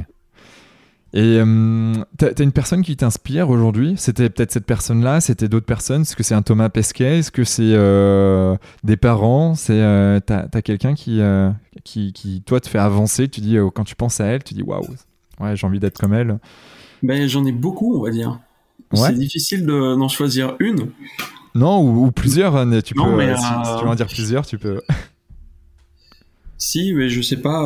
Et euh, t'as as une personne qui t'inspire aujourd'hui? C'était peut-être cette personne-là C'était d'autres personnes? Est-ce que c'est un Thomas Pesquet? Est-ce que c'est euh, des parents? C'est euh, T'as as, quelqu'un qui, euh, qui, qui, toi, te fait avancer Tu dis, quand tu penses à elle, tu dis, waouh, ouais, j'ai envie d'être comme elle ben, J'en ai beaucoup, on va dire. C'est difficile d'en choisir une. Non, ou, plusieurs. Hein, tu peux, si, tu veux en dire plusieurs, tu peux. (laughs) si, mais je sais pas.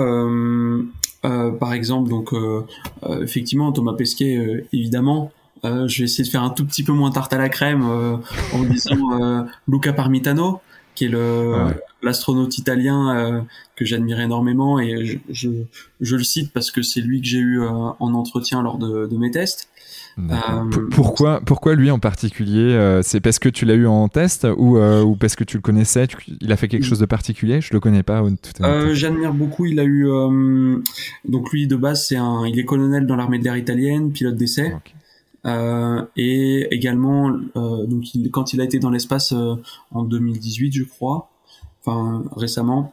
Euh, par exemple, donc euh, euh, effectivement Thomas Pesquet, évidemment. je vais essayer de faire un tout petit peu moins tarte à la crème en disant (laughs) Luca Parmitano, qui est le l'astronaute italien que j'admire énormément et je, je, je, le cite parce que c'est lui que j'ai eu en entretien lors de, de mes tests. Euh, pourquoi, pourquoi lui en particulier euh, C'est parce que tu l'as eu en test ou, euh, ou parce que tu le connaissais Il a fait quelque chose de particulier? Je le connais pas. J'admire beaucoup. Il a eu donc lui de base c'est un, il est colonel dans l'armée de l'air italienne, pilote d'essai. et également donc quand il a été dans l'espace en 2018 je crois, enfin récemment,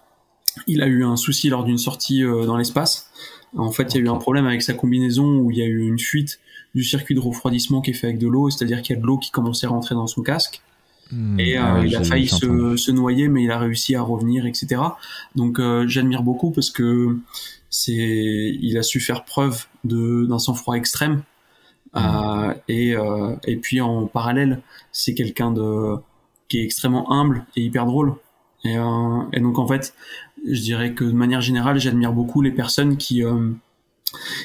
il a eu un souci lors d'une sortie dans l'espace. En fait, il y a eu un problème avec sa combinaison où il y a eu une fuite du circuit de refroidissement qui est fait avec de l'eau, c'est-à-dire qu'il y a de l'eau qui commençait à rentrer dans son casque. Hmm. et euh, ah il a failli se, se, noyer, mais il a réussi à revenir, etc. Donc euh, j'admire beaucoup parce que c'est, il a su faire preuve de d'un sang-froid extrême. Hmm. Euh, et et puis en parallèle, c'est quelqu'un de qui est extrêmement humble et hyper drôle. Et, et donc en fait, je dirais que de manière générale, j'admire beaucoup les personnes qui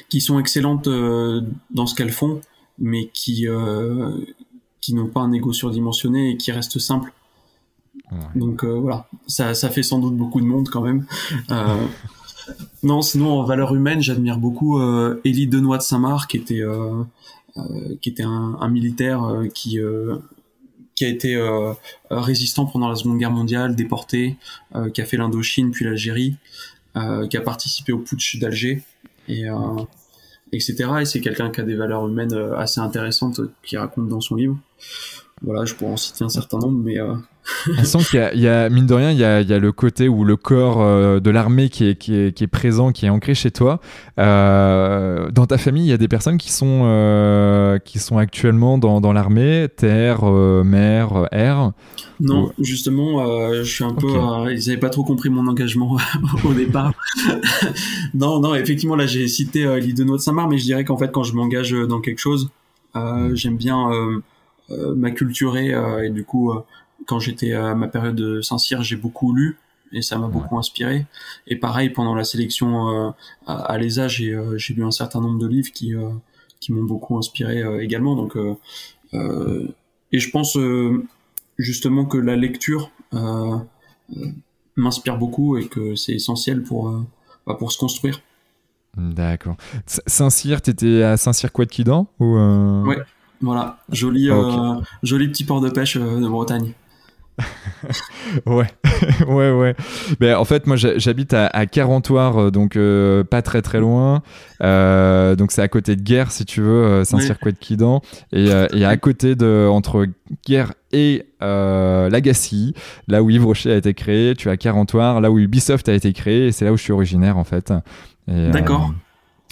qui sont excellentes euh, dans ce qu'elles font, mais qui euh, qui n'ont pas un ego surdimensionné et qui restent simples. Donc euh, voilà, ça, ça fait sans doute beaucoup de monde quand même. non, sinon en valeur humaine, j'admire beaucoup Élie Denois de Saint-Marc, qui était qui était un, un militaire qui qui a été résistant pendant la Seconde Guerre mondiale, déporté, qui a fait l'Indochine puis l'Algérie, qui a participé au putsch d'Alger et euh, etc. Et c'est quelqu'un qui a des valeurs humaines euh, assez intéressantes euh, qui raconte dans son livre. Voilà, je pourrais en citer un certain nombre, mais on sent qu'il y, a, mine de rien, il y a, il y a le côté où le corps euh, de l'armée qui est, qui, est, qui est, présent, qui est ancré chez toi. Euh, dans ta famille, il y a des personnes qui sont, euh, qui sont actuellement dans, dans l'armée, terre, mer, air? Non, justement, je suis un peu. ils n'avaient pas trop compris mon engagement (laughs) au départ. (laughs) non, non, effectivement, là, j'ai cité l'île de de Saint-Marc, mais je dirais qu'en fait, quand je m'engage dans quelque chose, mm. j'aime bien m'acculturer et du coup quand j'étais à ma période de Saint-Cyr, j'ai beaucoup lu et ça m'a beaucoup inspiré. Et pareil, pendant la sélection à, à l'ESA, j'ai lu un certain nombre de livres qui qui m'ont beaucoup inspiré également. Donc et je pense justement que la lecture m'inspire beaucoup et que c'est essentiel pour bah, pour se construire. D'accord. Saint-Cyr, t'étais à Saint-Cyr quoi de Quidan ou euh... Ouais, voilà, joli, euh, joli petit port de pêche euh, de Bretagne. (laughs) ouais, (laughs) ouais, ouais. Ben, en fait, moi, j'habite à, à, Carentoire, euh, donc pas très très loin. donc c'est à côté de Guerre, si tu veux, Saint-Cyr de Quidan, et, à côté de entre Guerre et Lagacy, là où Yves Rocher a été créé. Tu as Carentoire, là où Ubisoft a été créé, et c'est là où je suis originaire en fait. D'accord.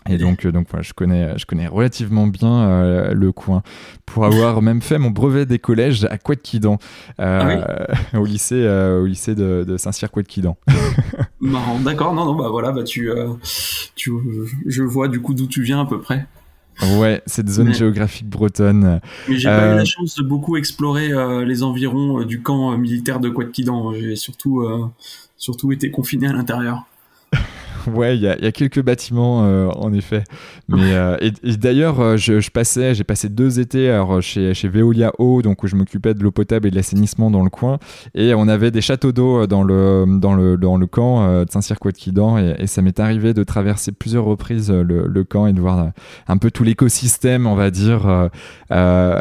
Et donc, euh, donc voilà, je connais, je connais relativement bien euh, le coin pour avoir même fait mon brevet des collèges à Couette-Quidan, euh, ah (laughs) au lycée, au lycée de, de Saint-Cyr Couette-Quidan. (laughs) Marrant, d'accord, non, non, bah voilà, bah tu, tu, je vois du coup d'où tu viens à peu près. Ouais, cette zone géographique bretonne. Mais j'ai pas eu la chance de beaucoup explorer les environs du camp militaire de Couette-Quidan. J'ai surtout, surtout été confiné à l'intérieur. (laughs) ouais, il y, a quelques bâtiments euh, en effet. Euh, et, d'ailleurs, euh, je, passais, j'ai passé deux étés chez Veolia Eau, donc où je m'occupais de l'eau potable et de l'assainissement dans le coin, et on avait des châteaux d'eau dans le dans le dans le camp de Saint-Cyr-Couette-Quidan, et, ça m'est arrivé de traverser plusieurs reprises le, le, camp et de voir un peu tout l'écosystème, on va dire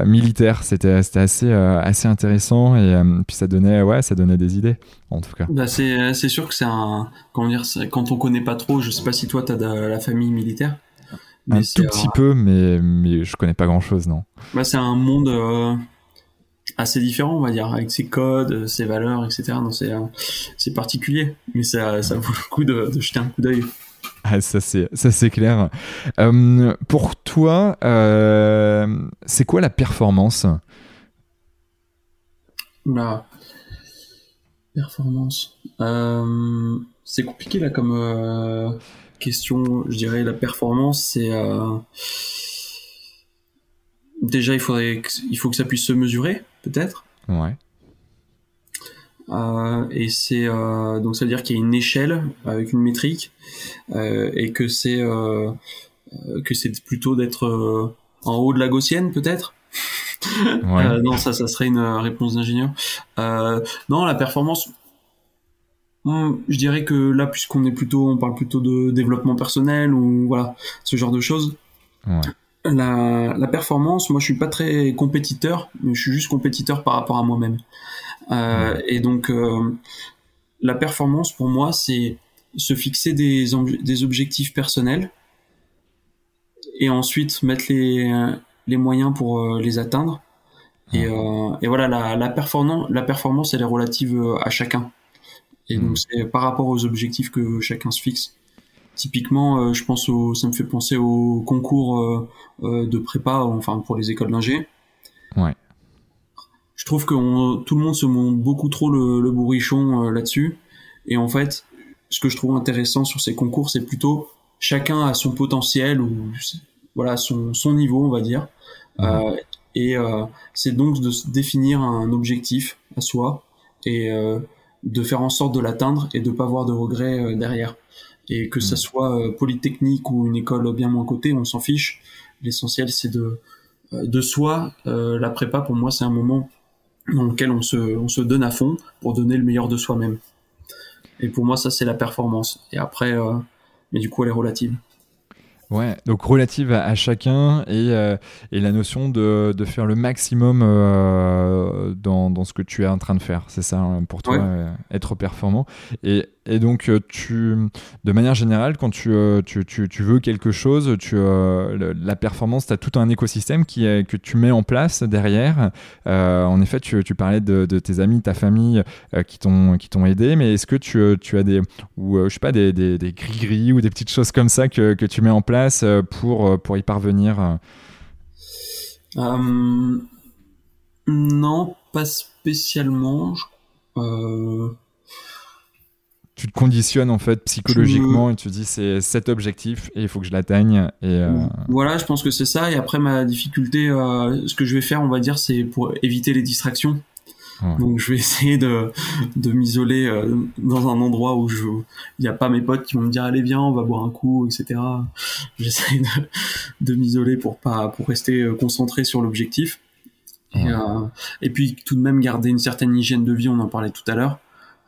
militaire. C'était c'était assez assez intéressant et puis ça donnait ouais ça donnait des idées en tout cas. Bah c'est c'est sûr que c'est un comment dire quand on connaît pas trop. Je sais pas si toi, tu as de la famille militaire. un tout petit peu, mais, mais je connais pas grand chose, non. Bah, c'est un monde euh, assez différent, on va dire, avec ses codes, ses valeurs, etc. c'est, euh, particulier, mais ça, ça vaut le coup de, jeter un coup d'œil. Ah, ça c'est ça c'est clair. Euh, pour toi, c'est quoi la performance? La performance c'est compliqué là comme euh, question. Je dirais la performance, c'est euh, déjà il faudrait, il faut que ça puisse se mesurer, peut-être. Ouais. Euh, et c'est donc ça veut dire qu'il y a une échelle avec une métrique et que c'est que c'est plutôt d'être en haut de la gaussienne peut-être. Ouais. non, ça, ça serait une réponse d'ingénieur. non, la performance, je dirais que là, puisqu'on est plutôt, on parle plutôt de développement personnel ou voilà, ce genre de choses. Ouais. La, la, performance, moi, je suis pas très compétiteur, mais je suis juste compétiteur par rapport à moi-même. Euh, Et donc, euh, la performance pour moi, c'est se fixer des, des objectifs personnels et ensuite mettre les, les moyens pour euh, les atteindre. Et, euh, et voilà, la, la, performance, la performance, elle est relative euh, à chacun. Et donc mm. c'est par rapport aux objectifs que chacun se fixe. Typiquement, euh, je pense au, ça me fait penser au concours euh, euh, de prépa, enfin pour les écoles d'ingé. Ouais. Je trouve que tout le monde se montre beaucoup trop le, le bourrichon là-dessus. Et en fait, ce que je trouve intéressant sur ces concours, c'est plutôt chacun a son potentiel ou voilà son, son niveau, on va dire. Mm. et c'est donc de définir un objectif à soi et de faire en sorte de l'atteindre et de pas avoir de regrets euh, derrière. Et que ça mm. soit euh, polytechnique ou une école bien moins cotée, on s'en fiche. L'essentiel, c'est de euh, de soi. la prépa, pour moi, c'est un moment dans lequel on se, on se donne à fond pour donner le meilleur de soi-même. Et pour moi, ça, c'est la performance. Et après, mais du coup, elle est relative. Ouais, donc relative à, chacun et, euh, et, la notion de, de, faire le maximum euh, dans, dans, ce que tu es en train de faire. C'est ça hein, pour toi, euh, être performant. Et, et donc, tu, de manière générale, quand tu, tu, tu, tu veux quelque chose, tu, la performance, tu as tout un écosystème qui que tu mets en place derrière. en effet, tu, parlais de, de, tes amis, ta famille qui t'ont aidé, mais est-ce que tu, as des, ou, je sais pas, des, des, gris-gris ou des petites choses comme ça que, que tu mets en place euh, pour, euh, pour y parvenir? Euh Non, pas spécialement. Tu te conditionnes en fait psychologiquement et tu te dis c'est cet objectif et il faut que je l'atteigne et voilà je pense que c'est ça et après ma difficulté ce que je vais faire on va dire c'est pour éviter les distractions Donc je vais essayer de, de m'isoler euh, dans un endroit où je il n'y a pas mes potes qui vont me dire allez viens on va boire un coup etc. J'essaie de, de m'isoler pour pas pour rester euh, concentré sur l'objectif. Et, euh, et, puis tout de même garder une certaine hygiène de vie, on en parlait tout à l'heure.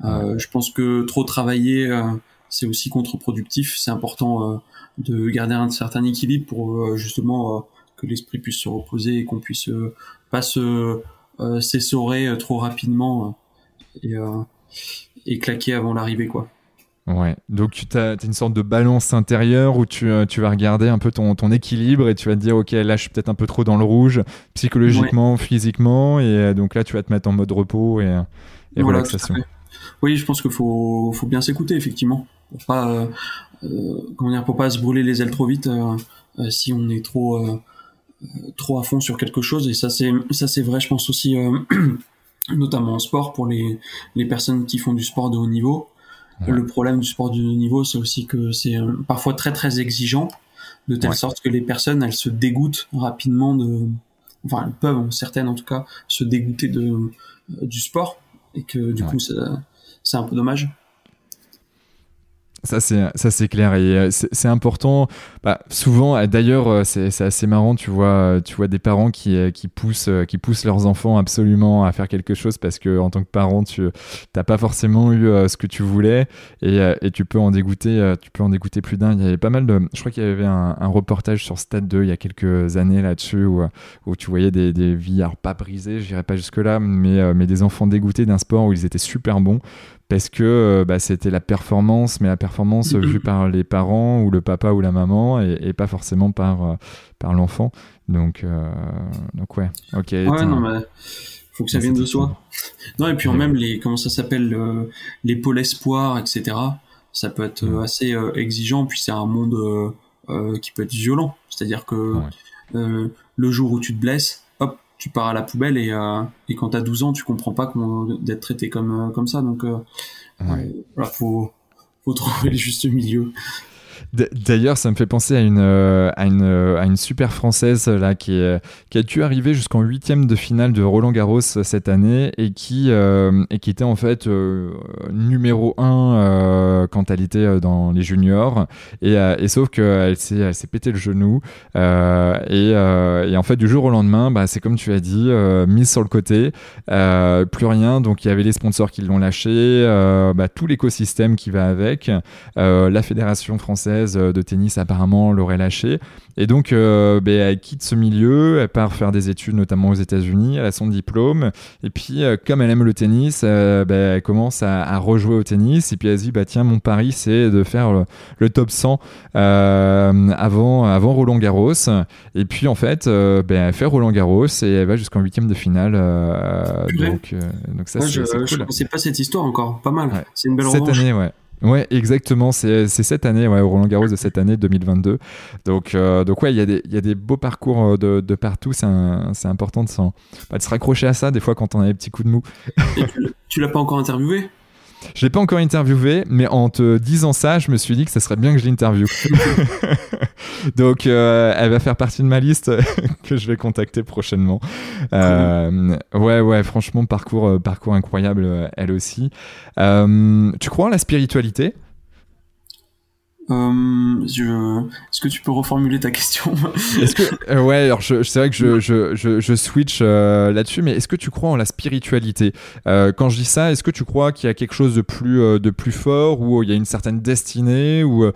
Euh, je pense que trop travailler, euh, c'est aussi contre-productif. C'est important de garder un certain équilibre pour justement que l'esprit puisse se reposer et qu'on puisse pas se s'essorer trop rapidement et, et claquer avant l'arrivée quoi. Ouais, donc tu as, une sorte de balance intérieure où tu, tu, vas regarder un peu ton, ton, équilibre et tu vas te dire, ok, là je suis peut-être un peu trop dans le rouge, psychologiquement, physiquement, et donc là tu vas te mettre en mode repos et, et relaxation. Oui, je pense qu'il faut, faut bien s'écouter, effectivement. Pour pas, euh, euh, comment dire, pour pas se brûler les ailes trop vite euh, si on est trop, trop à fond sur quelque chose. Et ça, c'est, ça, c'est vrai, je pense aussi, (clears throat) notamment en sport, pour les, les personnes qui font du sport de haut niveau le problème du sport de haut niveau, c'est aussi que c'est parfois très très exigeant, de telle sorte que les personnes, elles se dégoûtent rapidement de, enfin elles peuvent, certaines en tout cas, se dégoûter de du sport et que du coup c'est un peu dommage. Ça c'est clair et euh, c'est important. Bah, souvent euh, d'ailleurs euh, c'est assez marrant tu vois tu vois des parents qui, poussent qui poussent leurs enfants absolument à faire quelque chose parce que en tant que parent tu t'as pas forcément eu ce que tu voulais et, tu peux en dégoûter tu peux en dégoûter plus d'un. Il y avait pas mal de je crois qu'il y avait un, reportage sur Stade 2 il y a quelques années là-dessus où, tu voyais des, vies alors pas brisées je dirais pas jusque là mais mais des enfants dégoûtés d'un sport où ils étaient super bons parce que euh, bah, c'était la performance, mais la performance (clears throat) vue par les parents ou le papa ou la maman et, pas forcément par, euh, par l'enfant. Donc, euh, donc ouais, ok. Ouais, non, mais faut que ça vienne de soi. Non, et puis en même les, comment ça s'appelle, les pôles espoirs, etc. Ça peut être assez exigeant, puis c'est un monde qui peut être violent. C'est-à-dire que le jour où tu te blesses, tu pars à la poubelle et, euh, et quand t'as 12 ans, tu comprends pas d'être traité comme, euh, comme ça. Donc, euh, voilà, faut, faut (laughs) trouver le juste milieu. D'ailleurs, ça me fait penser à une, euh, à une, euh, à une super française là, qui, est, a dû arriver jusqu'en huitième de finale de Roland Garros cette année et qui, euh, était en fait numéro 1 quand elle était dans les juniors. Et, sauf qu'elle s'est, pété le genou. Et, et, en fait, du jour au lendemain, bah, c'est comme tu as dit, mise sur le côté, plus rien. Donc il y avait les sponsors qui l'ont lâché, bah, tout l'écosystème qui va avec, la fédération française euh, de tennis apparemment l'aurait lâché. Et donc, euh, ben, elle quitte ce milieu, elle part faire des études, notamment aux États-Unis, elle a son diplôme. Et puis, euh, comme elle aime le tennis, ben, elle commence à, rejouer au tennis. Et puis, elle se dit, bah, tiens, mon pari, c'est de faire le, top 100 avant, avant Roland Garros. Et puis, en fait, ben, elle fait Roland Garros et elle va jusqu'en huitième de finale. donc, donc, ça, c'est cool. Je ne sais pas cette histoire encore. Pas mal. C'est une belle Cette année, ouais. Ouais, exactement. C'est cette année, ouais, Roland Garros de cette année 2022. Donc, euh, donc ouais, il y, a des, y a des beaux parcours euh, de, de partout. C'est important de, bah, de se raccrocher à ça des fois quand on a des petits coups de mou. tu l'as pas encore interviewé? Je l'ai pas encore interviewé, mais en te disant ça, je me suis dit que ça serait bien que je l'interviewe. (laughs) Donc, euh, elle va faire partie de ma liste (laughs) que je vais contacter prochainement. Euh, ouais, ouais, franchement, parcours, euh, parcours incroyable, elle aussi. tu crois en la spiritualité? Euh, Est-ce que tu peux reformuler ta question (laughs) Est-ce euh, ouais, alors c'est vrai que je, switch euh, là-dessus, mais est-ce que tu crois en la spiritualité? Quand je dis ça, est-ce que tu crois qu'il y a quelque chose de plus fort, ou il y a une certaine destinée, ou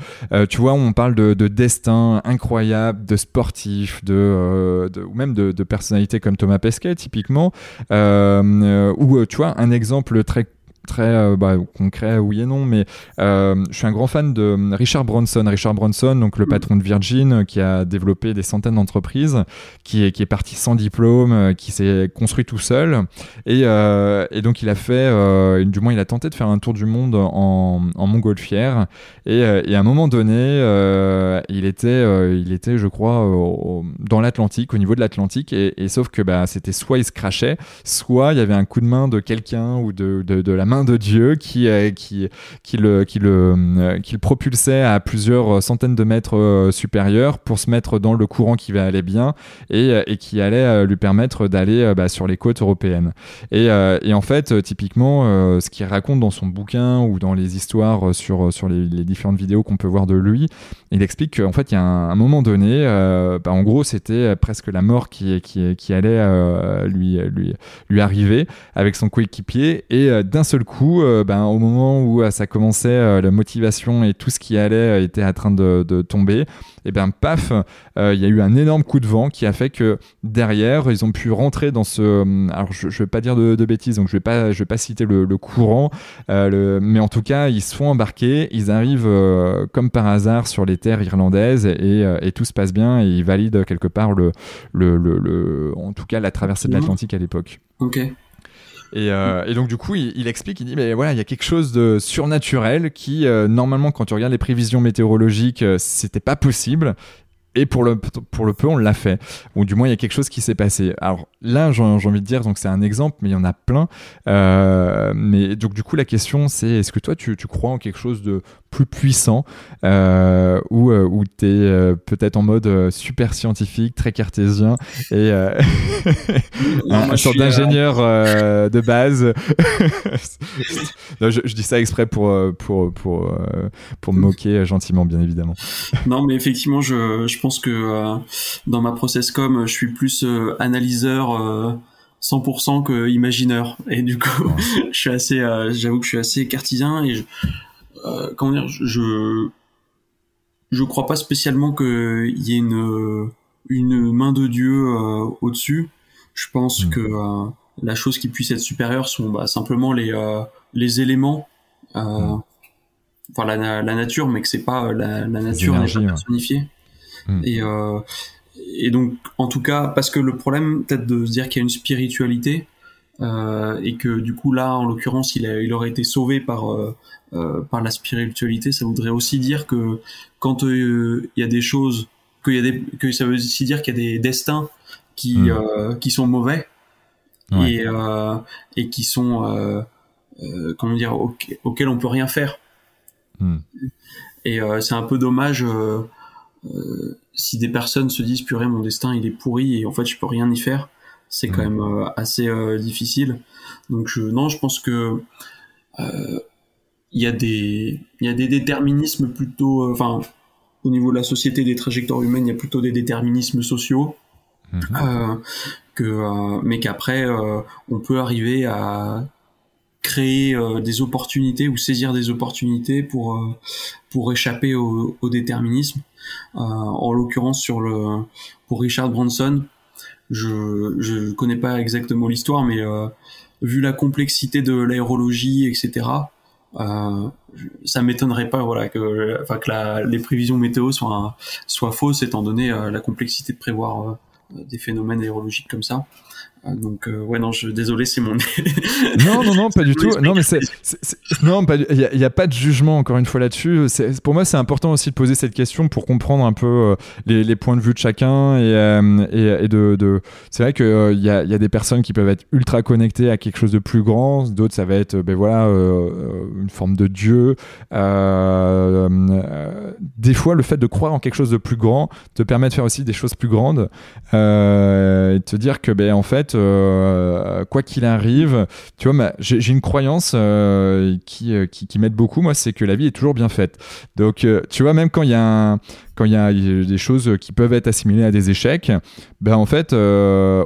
tu vois, on parle de, de, destin incroyable, de sportif, de, ou même de, de personnalités comme Thomas Pesquet typiquement, ou tu vois un exemple très très euh, bah, concret, oui et non, mais euh, je suis un grand fan de euh, Richard Branson. Richard Branson, donc le patron de Virgin, qui a développé des centaines d'entreprises, qui est, parti sans diplôme, qui s'est construit tout seul. Et, donc il a fait, du moins il a tenté de faire un tour du monde en, en montgolfière. Et, à un moment donné, il, était, il était, je crois, dans l'Atlantique, au niveau de l'Atlantique. Et, sauf que bah, c'était soit il se crachait, soit il y avait un coup de main de quelqu'un ou de la main de Dieu qui, qui, qui, le, qui, le, qui le propulsait à plusieurs centaines de mètres supérieurs pour se mettre dans le courant qui va aller bien et, qui allait lui permettre d'aller bah, sur les côtes européennes. Et, en fait, typiquement, ce qu'il raconte dans son bouquin ou dans les histoires sur, sur les, différentes vidéos qu'on peut voir de lui, il explique qu'en fait, il y a un, moment donné, bah, en gros, c'était presque la mort qui, qui, allait lui, lui, lui arriver avec son coéquipier. Et euh, d'un seul coup, euh, ben, au moment où euh, ça commençait, la motivation et tout ce qui allait était en train de, de tomber, et bien paf, il y a eu un énorme coup de vent qui a fait que derrière, ils ont pu rentrer dans ce. Alors je ne vais pas dire de, bêtises, donc je ne vais, pas, je vais pas citer le, courant, le, mais en tout cas, ils se font embarquer, ils arrivent comme par hasard sur les terres irlandaises et, et, tout se passe bien et ils valident quelque part le, le, le en tout cas la traversée de l'Atlantique à l'époque. Ok. Euh, et, donc du coup, il, explique, il dit, mais voilà, il y a quelque chose de surnaturel qui, euh, normalement, quand tu regardes les prévisions météorologiques, euh, c'était pas possible. Et pour le, pour le peu, on l'a fait. Ou du moins, il y a quelque chose qui s'est passé. Alors là, j'ai envie de dire, donc c'est un exemple, mais il y en a plein. mais donc du coup, la question, c'est est-ce que toi, tu, tu, crois en quelque chose de plus puissant euh, ou euh, où, tu es euh, peut-être en mode euh, super scientifique, très cartésien et (laughs) un, sorte d'ingénieur de base. (laughs) je, dis ça exprès pour, pour, pour, pour me moquer gentiment, bien évidemment. Non, mais effectivement, je, je pense que dans ma process com, je suis plus analyseur. 100% que imagineur et du coup (laughs) je suis assez j'avoue que je suis assez cartésien et je, euh, comment dire, je je crois pas spécialement qu'il y ait une une main de Dieu euh, au-dessus. Je pense hmm. que euh, la chose qui puisse être supérieure sont bah, simplement les les éléments, hmm. enfin la, la, nature, mais que c'est pas la, la nature n'est pas personnifiée. Hmm. Et et donc en tout cas parce que le problème peut-être de se dire qu'il y a une spiritualité euh, et que du coup là en l'occurrence il, il aurait été sauvé par euh, euh, par la spiritualité ça voudrait aussi dire que quand il y a des choses que, y a des, que ça veut aussi dire qu'il y a des destins qui hmm. qui sont mauvais et et qui sont comment dire auxquels on peut rien faire hmm. et c'est un peu dommage si des personnes se disent purée mon destin il est pourri et en fait je peux rien y faire c'est quand mm. même euh, assez euh, difficile. Donc je, non, je pense que euh, il y a des il y a des déterminismes plutôt, enfin au niveau de la société des trajectoires humaines, il y a plutôt des déterminismes sociaux. Mm-hmm. que mais qu'après on peut arriver à créer des opportunités ou saisir des opportunités pour pour échapper au, au déterminisme. En l'occurrence pour Richard Branson, je je connais pas exactement l'histoire, mais euh, vu la complexité de l'aérologie, etc. Euh, ça m'étonnerait pas que les prévisions météo soient fausses étant donné euh, la complexité de prévoir euh, des phénomènes aérologiques comme ça donc euh, ouais non je désolé c'est mon (laughs) non non non pas du tout. non mais c'est non il n'y a, pas de jugement encore une fois là-dessus. Pour moi c'est important aussi de poser cette question pour comprendre un peu euh, les, les, points de vue de chacun et, euh, et, et, de, de... c'est vrai qu'il il y, a, y, a, des personnes qui peuvent être ultra connectées à quelque chose de plus grand. D'autres ça va être ben voilà une forme de dieu. Des fois le fait de croire en quelque chose de plus grand te permet de faire aussi des choses plus grandes. Et de te dire que ben en fait euh, quoi qu'il arrive, tu vois, j'ai une croyance euh, qui, euh, qui m'aide beaucoup, moi, c'est que la vie est toujours bien faite. Donc, tu vois, même quand il y a quand il y a des choses qui peuvent être assimilées à des échecs, ben en fait,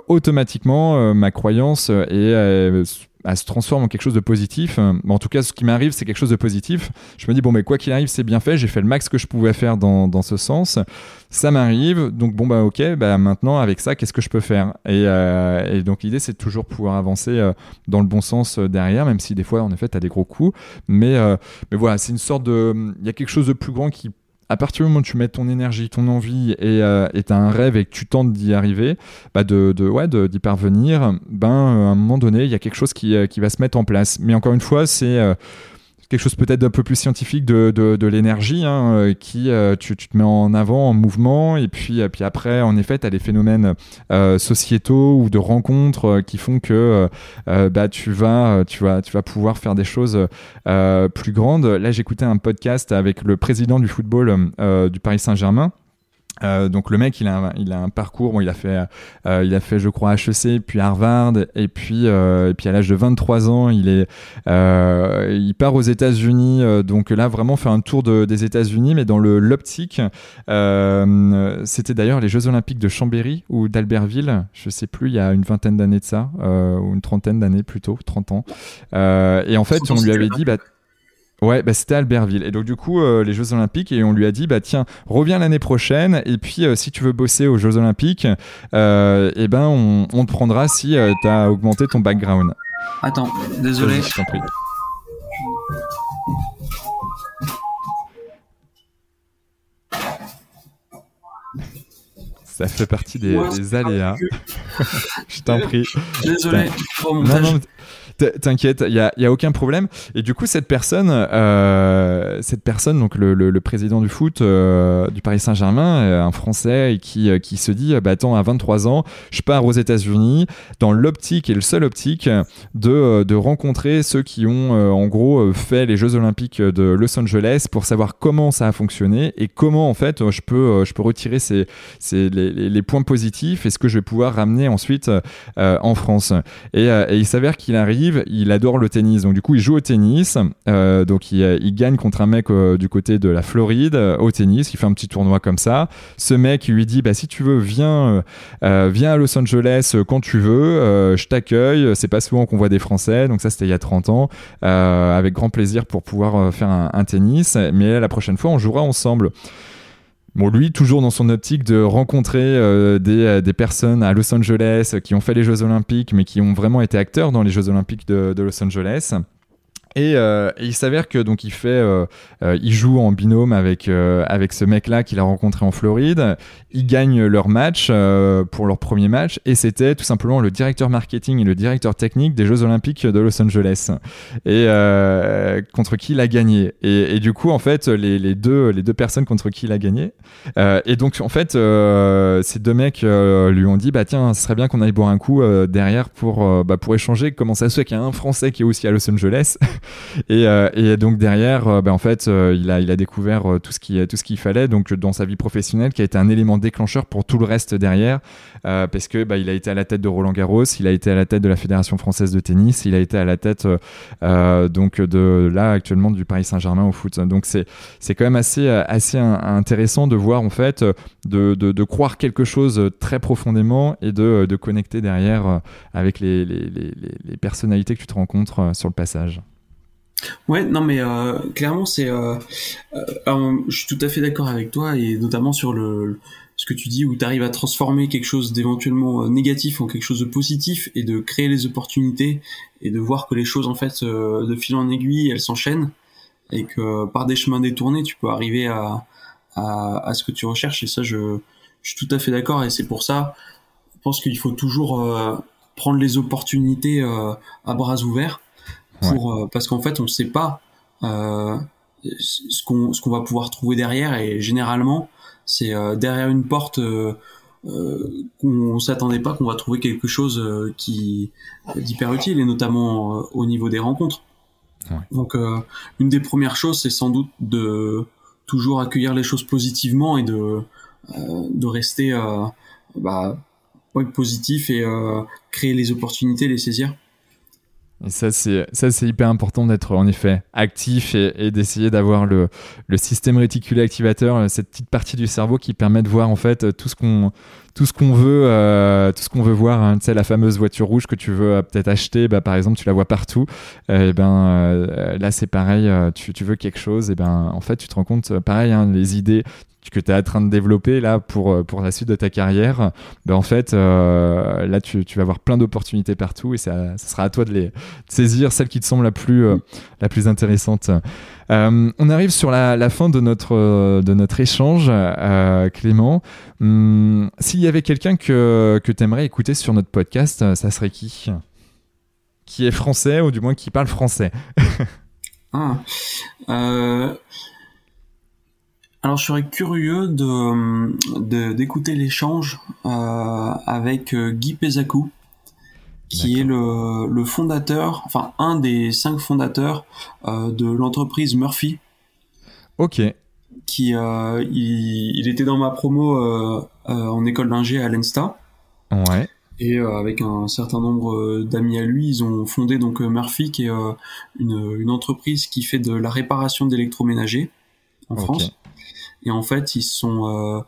automatiquement, ma croyance est elle se transforme en quelque chose de positif. en tout cas, ce qui m'arrive, c'est quelque chose de positif. Je me dis, bon, mais quoi qu'il arrive, c'est bien fait. J'ai fait le max que je pouvais faire dans, dans ce sens. Ça m'arrive. Donc, bon, bah, ok, bah, maintenant, avec ça, qu'est-ce que je peux faire? Et, euh, et, donc, l'idée, c'est toujours pouvoir avancer euh, dans le bon sens euh, derrière, même si des fois, en effet, tu as des gros coups. Mais, mais voilà, c'est une sorte de. Il y a quelque chose de plus grand qui à partir du moment où tu mets ton énergie, ton envie et euh, un rêve et que tu tentes d'y arriver, bah de, de, d'y parvenir, ben, à un moment donné, il y a quelque chose qui, euh, qui, va se mettre en place. Mais encore une fois, c'est. Euh, quelque chose peut-être d'un peu plus scientifique de, l'énergie, hein, qui tu, tu, te mets en avant, en mouvement, et puis, puis après, en effet, tu as des phénomènes sociétaux ou de rencontres qui font que bah, tu, vas, tu vas pouvoir faire des choses plus grandes. Là, j'écoutais un podcast avec le président du football du Paris Saint-Germain euh, donc le mec, il a, un, il a un parcours. Bon, il a fait, euh, il a fait, je crois, HEC, puis Harvard, et puis, euh, et puis à l'âge de 23 ans, il est, il part aux États-Unis. donc là, vraiment faire un tour de, des États-Unis, mais dans le l'optique. C'était d'ailleurs les Jeux Olympiques de Chambéry ou d'Albertville, je sais plus, il y a une vingtaine d'années de ça, ou une trentaine d'années plutôt, 30 ans. et en fait, on lui avait dit, bah Ouais, bah, c'était Albertville. Et donc, du coup, euh, les Jeux Olympiques, et on lui a dit, bah tiens, reviens l'année prochaine, et puis euh, si tu veux bosser aux Jeux Olympiques, euh, eh ben, on, on, te prendra si tu as augmenté ton background. Attends, désolé. Je t'en prie. Ça fait partie des, aléas. (laughs) je t'en prie. Désolé. non, non, T'inquiète, il y a, a, aucun problème. Et du coup, cette personne, euh, cette personne, donc le, président du foot euh, du Paris Saint-Germain, euh, un Français, qui, qui se dit, bah attends, à 23 ans, je pars aux États-Unis dans l'optique et le seul optique de, de rencontrer ceux qui ont en gros fait les Jeux Olympiques de Los Angeles pour savoir comment ça a fonctionné et comment en fait je peux, je peux retirer ces, ces les, points positifs et ce que je vais pouvoir ramener ensuite en France. Et il s'avère qu'il arrive il adore le tennis. Donc, du coup, il joue au tennis. Euh, donc, il, gagne contre un mec euh, du côté de la Floride euh, au tennis. Il fait un petit tournoi comme ça. Ce mec, lui dit bah, si tu veux, viens, viens à Los Angeles quand tu veux. je t'accueille. C'est pas souvent qu'on voit des Français. Donc, ça, c'était il y a 30 ans. avec grand plaisir pour pouvoir faire un, un tennis. Mais la prochaine fois, on jouera ensemble. Bon, lui, toujours dans son optique de rencontrer euh, des, euh, des, personnes à Los Angeles qui ont fait les Jeux Olympiques, mais qui ont vraiment été acteurs dans les Jeux Olympiques de Los Angeles. Euh, et, il s'avère que donc il fait, euh, euh, il joue en binôme avec avec ce mec-là qu'il a rencontré en Floride. Ils gagnent leur match pour leur premier match et c'était tout simplement le directeur marketing et le directeur technique des Jeux Olympiques de Los Angeles et contre qui il a gagné. Et, et, du coup en fait les, les, deux les deux personnes contre qui il a gagné. et donc en fait ces deux mecs lui ont dit bah tiens ce serait bien qu'on aille boire un coup derrière pour bah, pour échanger comment ça se fait qu'il y a un Français qui est aussi à Los Angeles Euh, et, donc derrière, euh, ben, en fait, euh, il, a, découvert tout ce qui tout ce qu'il fallait donc dans sa vie professionnelle, qui a été un élément déclencheur pour tout le reste derrière, parce que bah, il a été à la tête de Roland Garros, il a été à la tête de la Fédération française de tennis, il a été à la tête donc de là actuellement du Paris Saint-Germain au foot. Donc c'est c'est quand même assez assez intéressant de voir en fait de, de, croire quelque chose très profondément et de, de connecter derrière avec les, les, les personnalités que tu te rencontres sur le passage. Ouais, non, mais euh, clairement, c'est. Euh, euh, je suis tout à fait d'accord avec toi, et notamment sur le ce que tu dis, où tu arrives à transformer quelque chose d'éventuellement négatif en quelque chose de positif, et de créer les opportunités, et de voir que les choses, en fait, de fil en aiguille, elles s'enchaînent, et que par des chemins détournés, tu peux arriver à, à, à ce que tu recherches, et ça, je, je suis tout à fait d'accord, et c'est pour ça, je pense qu'il faut toujours prendre les opportunités à bras ouverts pour euh, parce qu'en fait on ne sait pas euh, ce qu'on ce qu'on va pouvoir trouver derrière et généralement c'est euh, derrière une porte euh, qu'on s'attendait pas qu'on va trouver quelque chose qui d'hyper utile et notamment au niveau des rencontres. Ouais. Donc une des premières choses c'est sans doute de toujours accueillir les choses positivement et de de rester bah, positif et créer les opportunités, les saisir. Ça, c'est, hyper important d'être en effet actif et, d'essayer d'avoir le, système réticulé activateur, cette petite partie du cerveau qui permet de voir en fait tout ce qu'on, tout ce qu'on veut, euh, tout ce qu'on veut voir. Hein. Tu sais, la fameuse voiture rouge que tu veux euh, peut-être acheter, bah, par exemple, tu la vois partout. Euh, et ben là, c'est pareil. Tu, tu, veux quelque chose, et ben en fait, tu te rends compte, pareil, hein, les idées que tu es en train de développer là pour, pour la suite de ta carrière, ben en fait, là, tu, vas avoir plein d'opportunités partout et ça, sera à toi de les saisir celle qui te semble la plus, la plus intéressante. Euh, on arrive sur la, fin de notre, euh, de notre échange, euh, Clément. Hum, s'il y avait quelqu'un que, que tu aimerais écouter sur notre podcast, ça serait qui? Qui est français ou du moins qui parle français? Ah. Alors je serais curieux de d'écouter l'échange avec Guy Pezakou, qui est le, le, fondateur, enfin un des cinq fondateurs de l'entreprise Murphy. Ok qui euh, il, était dans ma promo euh, euh, en école d'ingé à l'ENSTA. Ouais. Et avec un certain nombre d'amis à lui, ils ont fondé donc Murphy, qui est une, une, entreprise qui fait de la réparation d'électroménager en France. Et en fait, ils sont,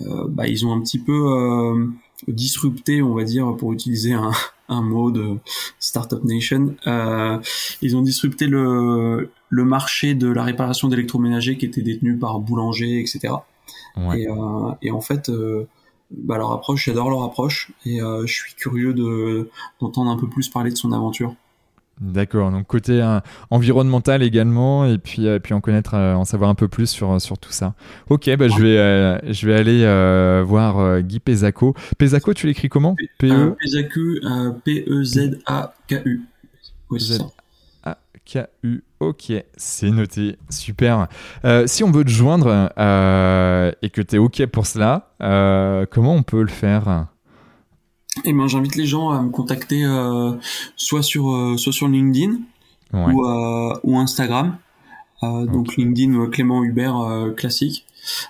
bah, ils ont un petit peu disrupté, on va dire, pour utiliser un, (laughs) un mot de Startup Nation. Euh, ils ont disrupté le, le marché de la réparation d'électroménager qui était détenu par boulanger, etc. Et, euh, et, en fait, euh, bah, leur approche, j'adore leur approche et euh, je suis curieux de d'entendre un peu plus parler de son aventure. D'accord, donc côté euh, environnemental également, et puis, euh, puis en connaître, euh, en savoir un peu plus sur, sur tout ça. Ok, bah, je, vais, je vais aller voir Guy Pezaco. Pezaco, tu l'écris comment? P-E P-E-Z-A-K-U. K-U, ok, c'est noté, super. si on veut te joindre et que tu es ok pour cela, comment on peut le faire? Et ben j'invite les gens à me contacter euh, soit sur euh, soit sur LinkedIn ou, euh, ou Instagram. Donc LinkedIn Clément Hubert classique.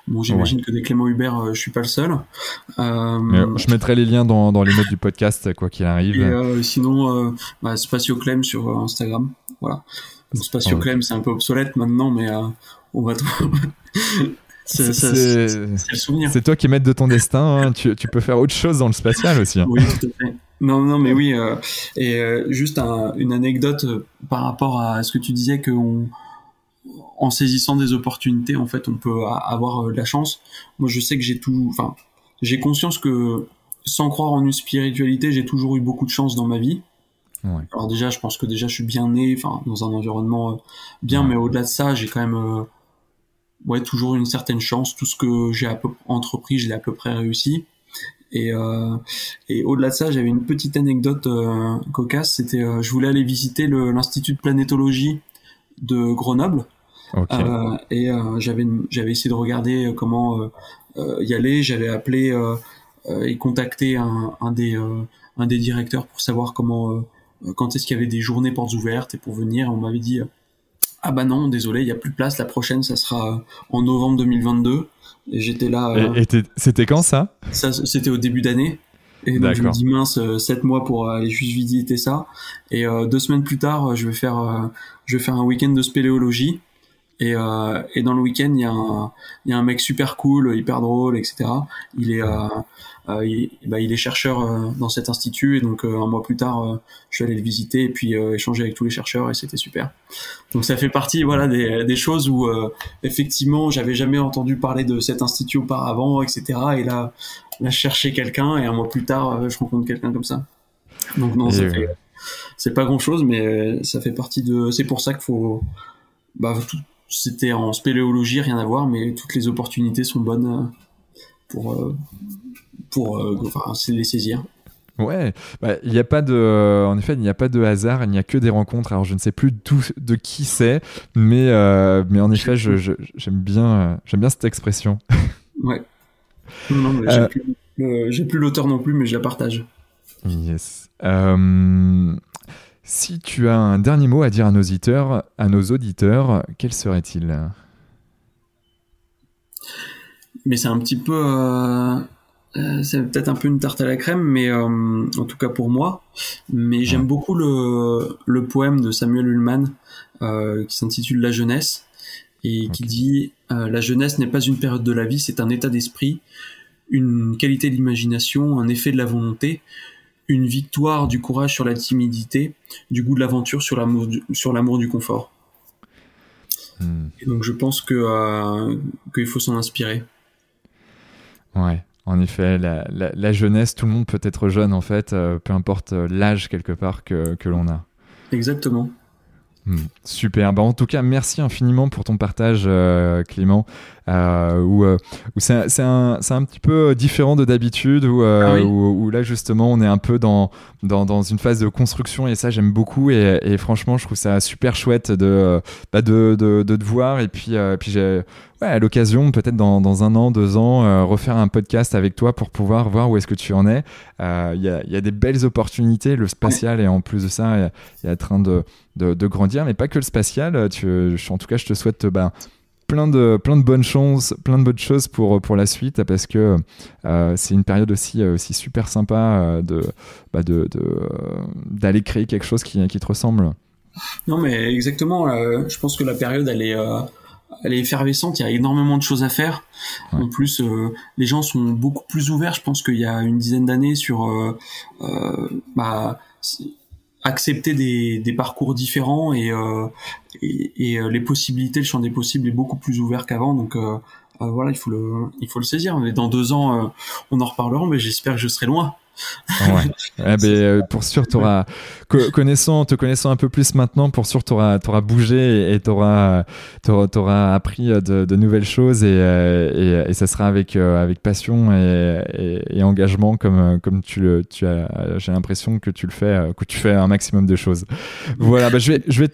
Bon, j'imagine que des Clément Hubert, je suis pas le seul. je mettrai les liens dans, dans les notes du podcast, quoi qu'il arrive. Et, sinon, bah, Spatio Clem sur Instagram. Voilà. Spatio Clem, c'est un peu obsolète maintenant, mais on va (laughs) c'est le souvenir. C'est toi qui es maître de ton destin. Hein. Tu, tu, peux faire autre chose dans le spatial aussi. Hein. Oui, tout à fait. Non, non, mais oui. Euh, et euh, juste une anecdote euh, par rapport à ce que tu disais que en saisissant des opportunités, en fait, on peut avoir de la chance. Moi, je sais que j'ai tout. Enfin, j'ai conscience que sans croire en une spiritualité, j'ai toujours eu beaucoup de chance dans ma vie. Ouais. Alors déjà, je pense que déjà, je suis bien né, enfin, dans un environnement bien, mais au-delà de ça, j'ai quand même ouais, toujours une certaine chance. Tout ce que j'ai entrepris, je l'ai à peu près réussi. Et, euh, et au-delà de ça, j'avais une petite anecdote euh, cocasse. C'était, euh, je voulais aller visiter l'institut de planétologie de Grenoble. Euh, et euh, j'avais j'avais essayé de regarder comment y aller. J'avais appelé et contacté un, un des un des directeurs pour savoir comment quand est-ce qu'il y avait des journées portes ouvertes et pour venir. On m'avait dit ah bah non, désolé, il y a plus de place. La prochaine, ça sera en novembre 2022. Et j'étais là. Et, euh, c'était quand ça? Ça, c'était au début d'année. Et donc je me dis mince, euh, sept mois pour aller juste visiter ça. Et euh, deux semaines plus tard, je vais faire, je vais faire un week-end de spéléologie. Et, et dans le week-end, il y a un, il y a un mec super cool, hyper drôle, etc. Il est, euh, il, bah, il, est chercheur euh, dans cet institut et donc euh, un mois plus tard, je suis allé le visiter et puis échanger avec tous les chercheurs et c'était super. Donc ça fait partie voilà des, des choses où effectivement j'avais jamais entendu parler de cet institut auparavant, etc. Et là, là je cherchais quelqu'un et un mois plus tard, je rencontre quelqu'un comme ça. Donc non, c'est pas grand chose, mais ça fait partie de. C'est pour ça qu'il faut. Bah, c'était en spéléologie, rien à voir, mais toutes les opportunités sont bonnes pour pour euh, enfin, les saisir. Ouais, bah, il n'y a pas de, en effet, il n'y a pas de hasard, il n'y a que des rencontres. Alors, je ne sais plus de qui c'est, mais, euh, mais en effet, j'aime je, j'aime bien, j'aime bien cette expression. (laughs) Ouais. Non, mais j'ai, euh, plus, l'auteur non plus, mais je la partage. Yes. Si tu as un dernier mot à dire à nos auditeurs, à nos auditeurs, quel serait-il? Mais c'est un petit peu euh, c'est peut-être un peu une tarte à la crème, mais euh, en tout cas pour moi. Mais j'aime beaucoup le, le poème de Samuel Ullmann euh, qui s'intitule La jeunesse et qui dit La jeunesse n'est pas une période de la vie, c'est un état d'esprit, une qualité d'imagination, un effet de la volonté, une victoire du courage sur la timidité, du goût de l'aventure sur l'amour du, sur l'amour du confort. Hmm. Et donc je pense que qu'il faut s'en inspirer. Ouais. En effet, la, jeunesse, tout le monde peut être jeune en fait, euh, peu importe euh, l'âge quelque part que, que l'on a. Exactement. Hmm, super. Bah, en tout cas, merci infiniment pour ton partage, euh, Clément. Où, c'est un, un, petit peu différent de d'habitude, où, ah où, là justement on est un peu dans, dans, dans, une phase de construction et ça j'aime beaucoup et, et, franchement je trouve ça super chouette de, bah, de, de, de, te voir et puis, puis j'ai ouais, à l'occasion, peut-être dans, dans, un an, deux ans, euh, refaire un podcast avec toi pour pouvoir voir où est-ce que tu en es. Il euh, y, a, y, a, des belles opportunités, le spatial, et en plus de ça, il est en train de, de, de, grandir, mais pas que le spatial. Tu, en tout cas, je te souhaite bah, plein de, plein de bonnes choses, plein de bonnes choses pour, pour la suite parce que euh, c'est une période aussi, aussi super sympa de, bah de, d'aller créer quelque chose qui, qui te ressemble. Non, mais exactement. je pense que la période, elle est, elle est effervescente, il y a énormément de choses à faire. En plus, euh, les gens sont beaucoup plus ouverts. Je pense qu'il y a une dizaine d'années sur euh, euh, bah, accepter des, parcours différents et, et, les possibilités, le champ des possibles est beaucoup plus ouvert qu'avant. Donc voilà, il faut le il faut le saisir. Mais dans deux ans, on en reparlera. Mais j'espère que je serai loin. Ouais. (laughs) eh ben, euh, pour sûr, auras, connaissant, te connaissant un peu plus maintenant, pour sûr, tu auras, bougé et tu auras, appris euh, de, nouvelles choses et, euh, et, et, ça sera avec, avec passion et, engagement comme, comme tu, le, tu as, j'ai l'impression que tu le fais, que tu fais un maximum de choses. Voilà, bah, je vais, je vais,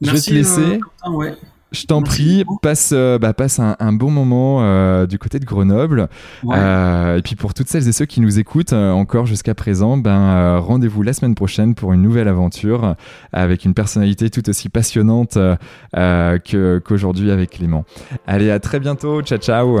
je vais te laisser. ouais. Je t'en prie, passe, euh, bah, passe un, bon moment euh, du côté de Grenoble. Euh, et puis pour toutes celles et ceux qui nous écoutent encore jusqu'à présent, ben, rendez-vous la semaine prochaine pour une nouvelle aventure avec une personnalité tout aussi passionnante qu'aujourd'hui avec Clément. Allez, à très bientôt. Ciao, ciao.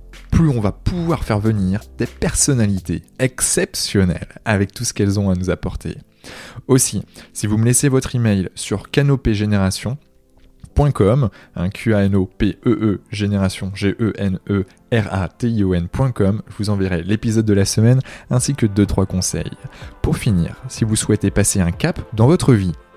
on va pouvoir faire venir des personnalités exceptionnelles avec tout ce qu'elles ont à nous apporter. Aussi, si vous me laissez votre email sur canopégénération.com, un Q A N O P E E génération G E N E R A T I O N.com, je vous enverrai l'épisode de la semaine ainsi que deux trois conseils. Pour finir, si vous souhaitez passer un cap dans votre vie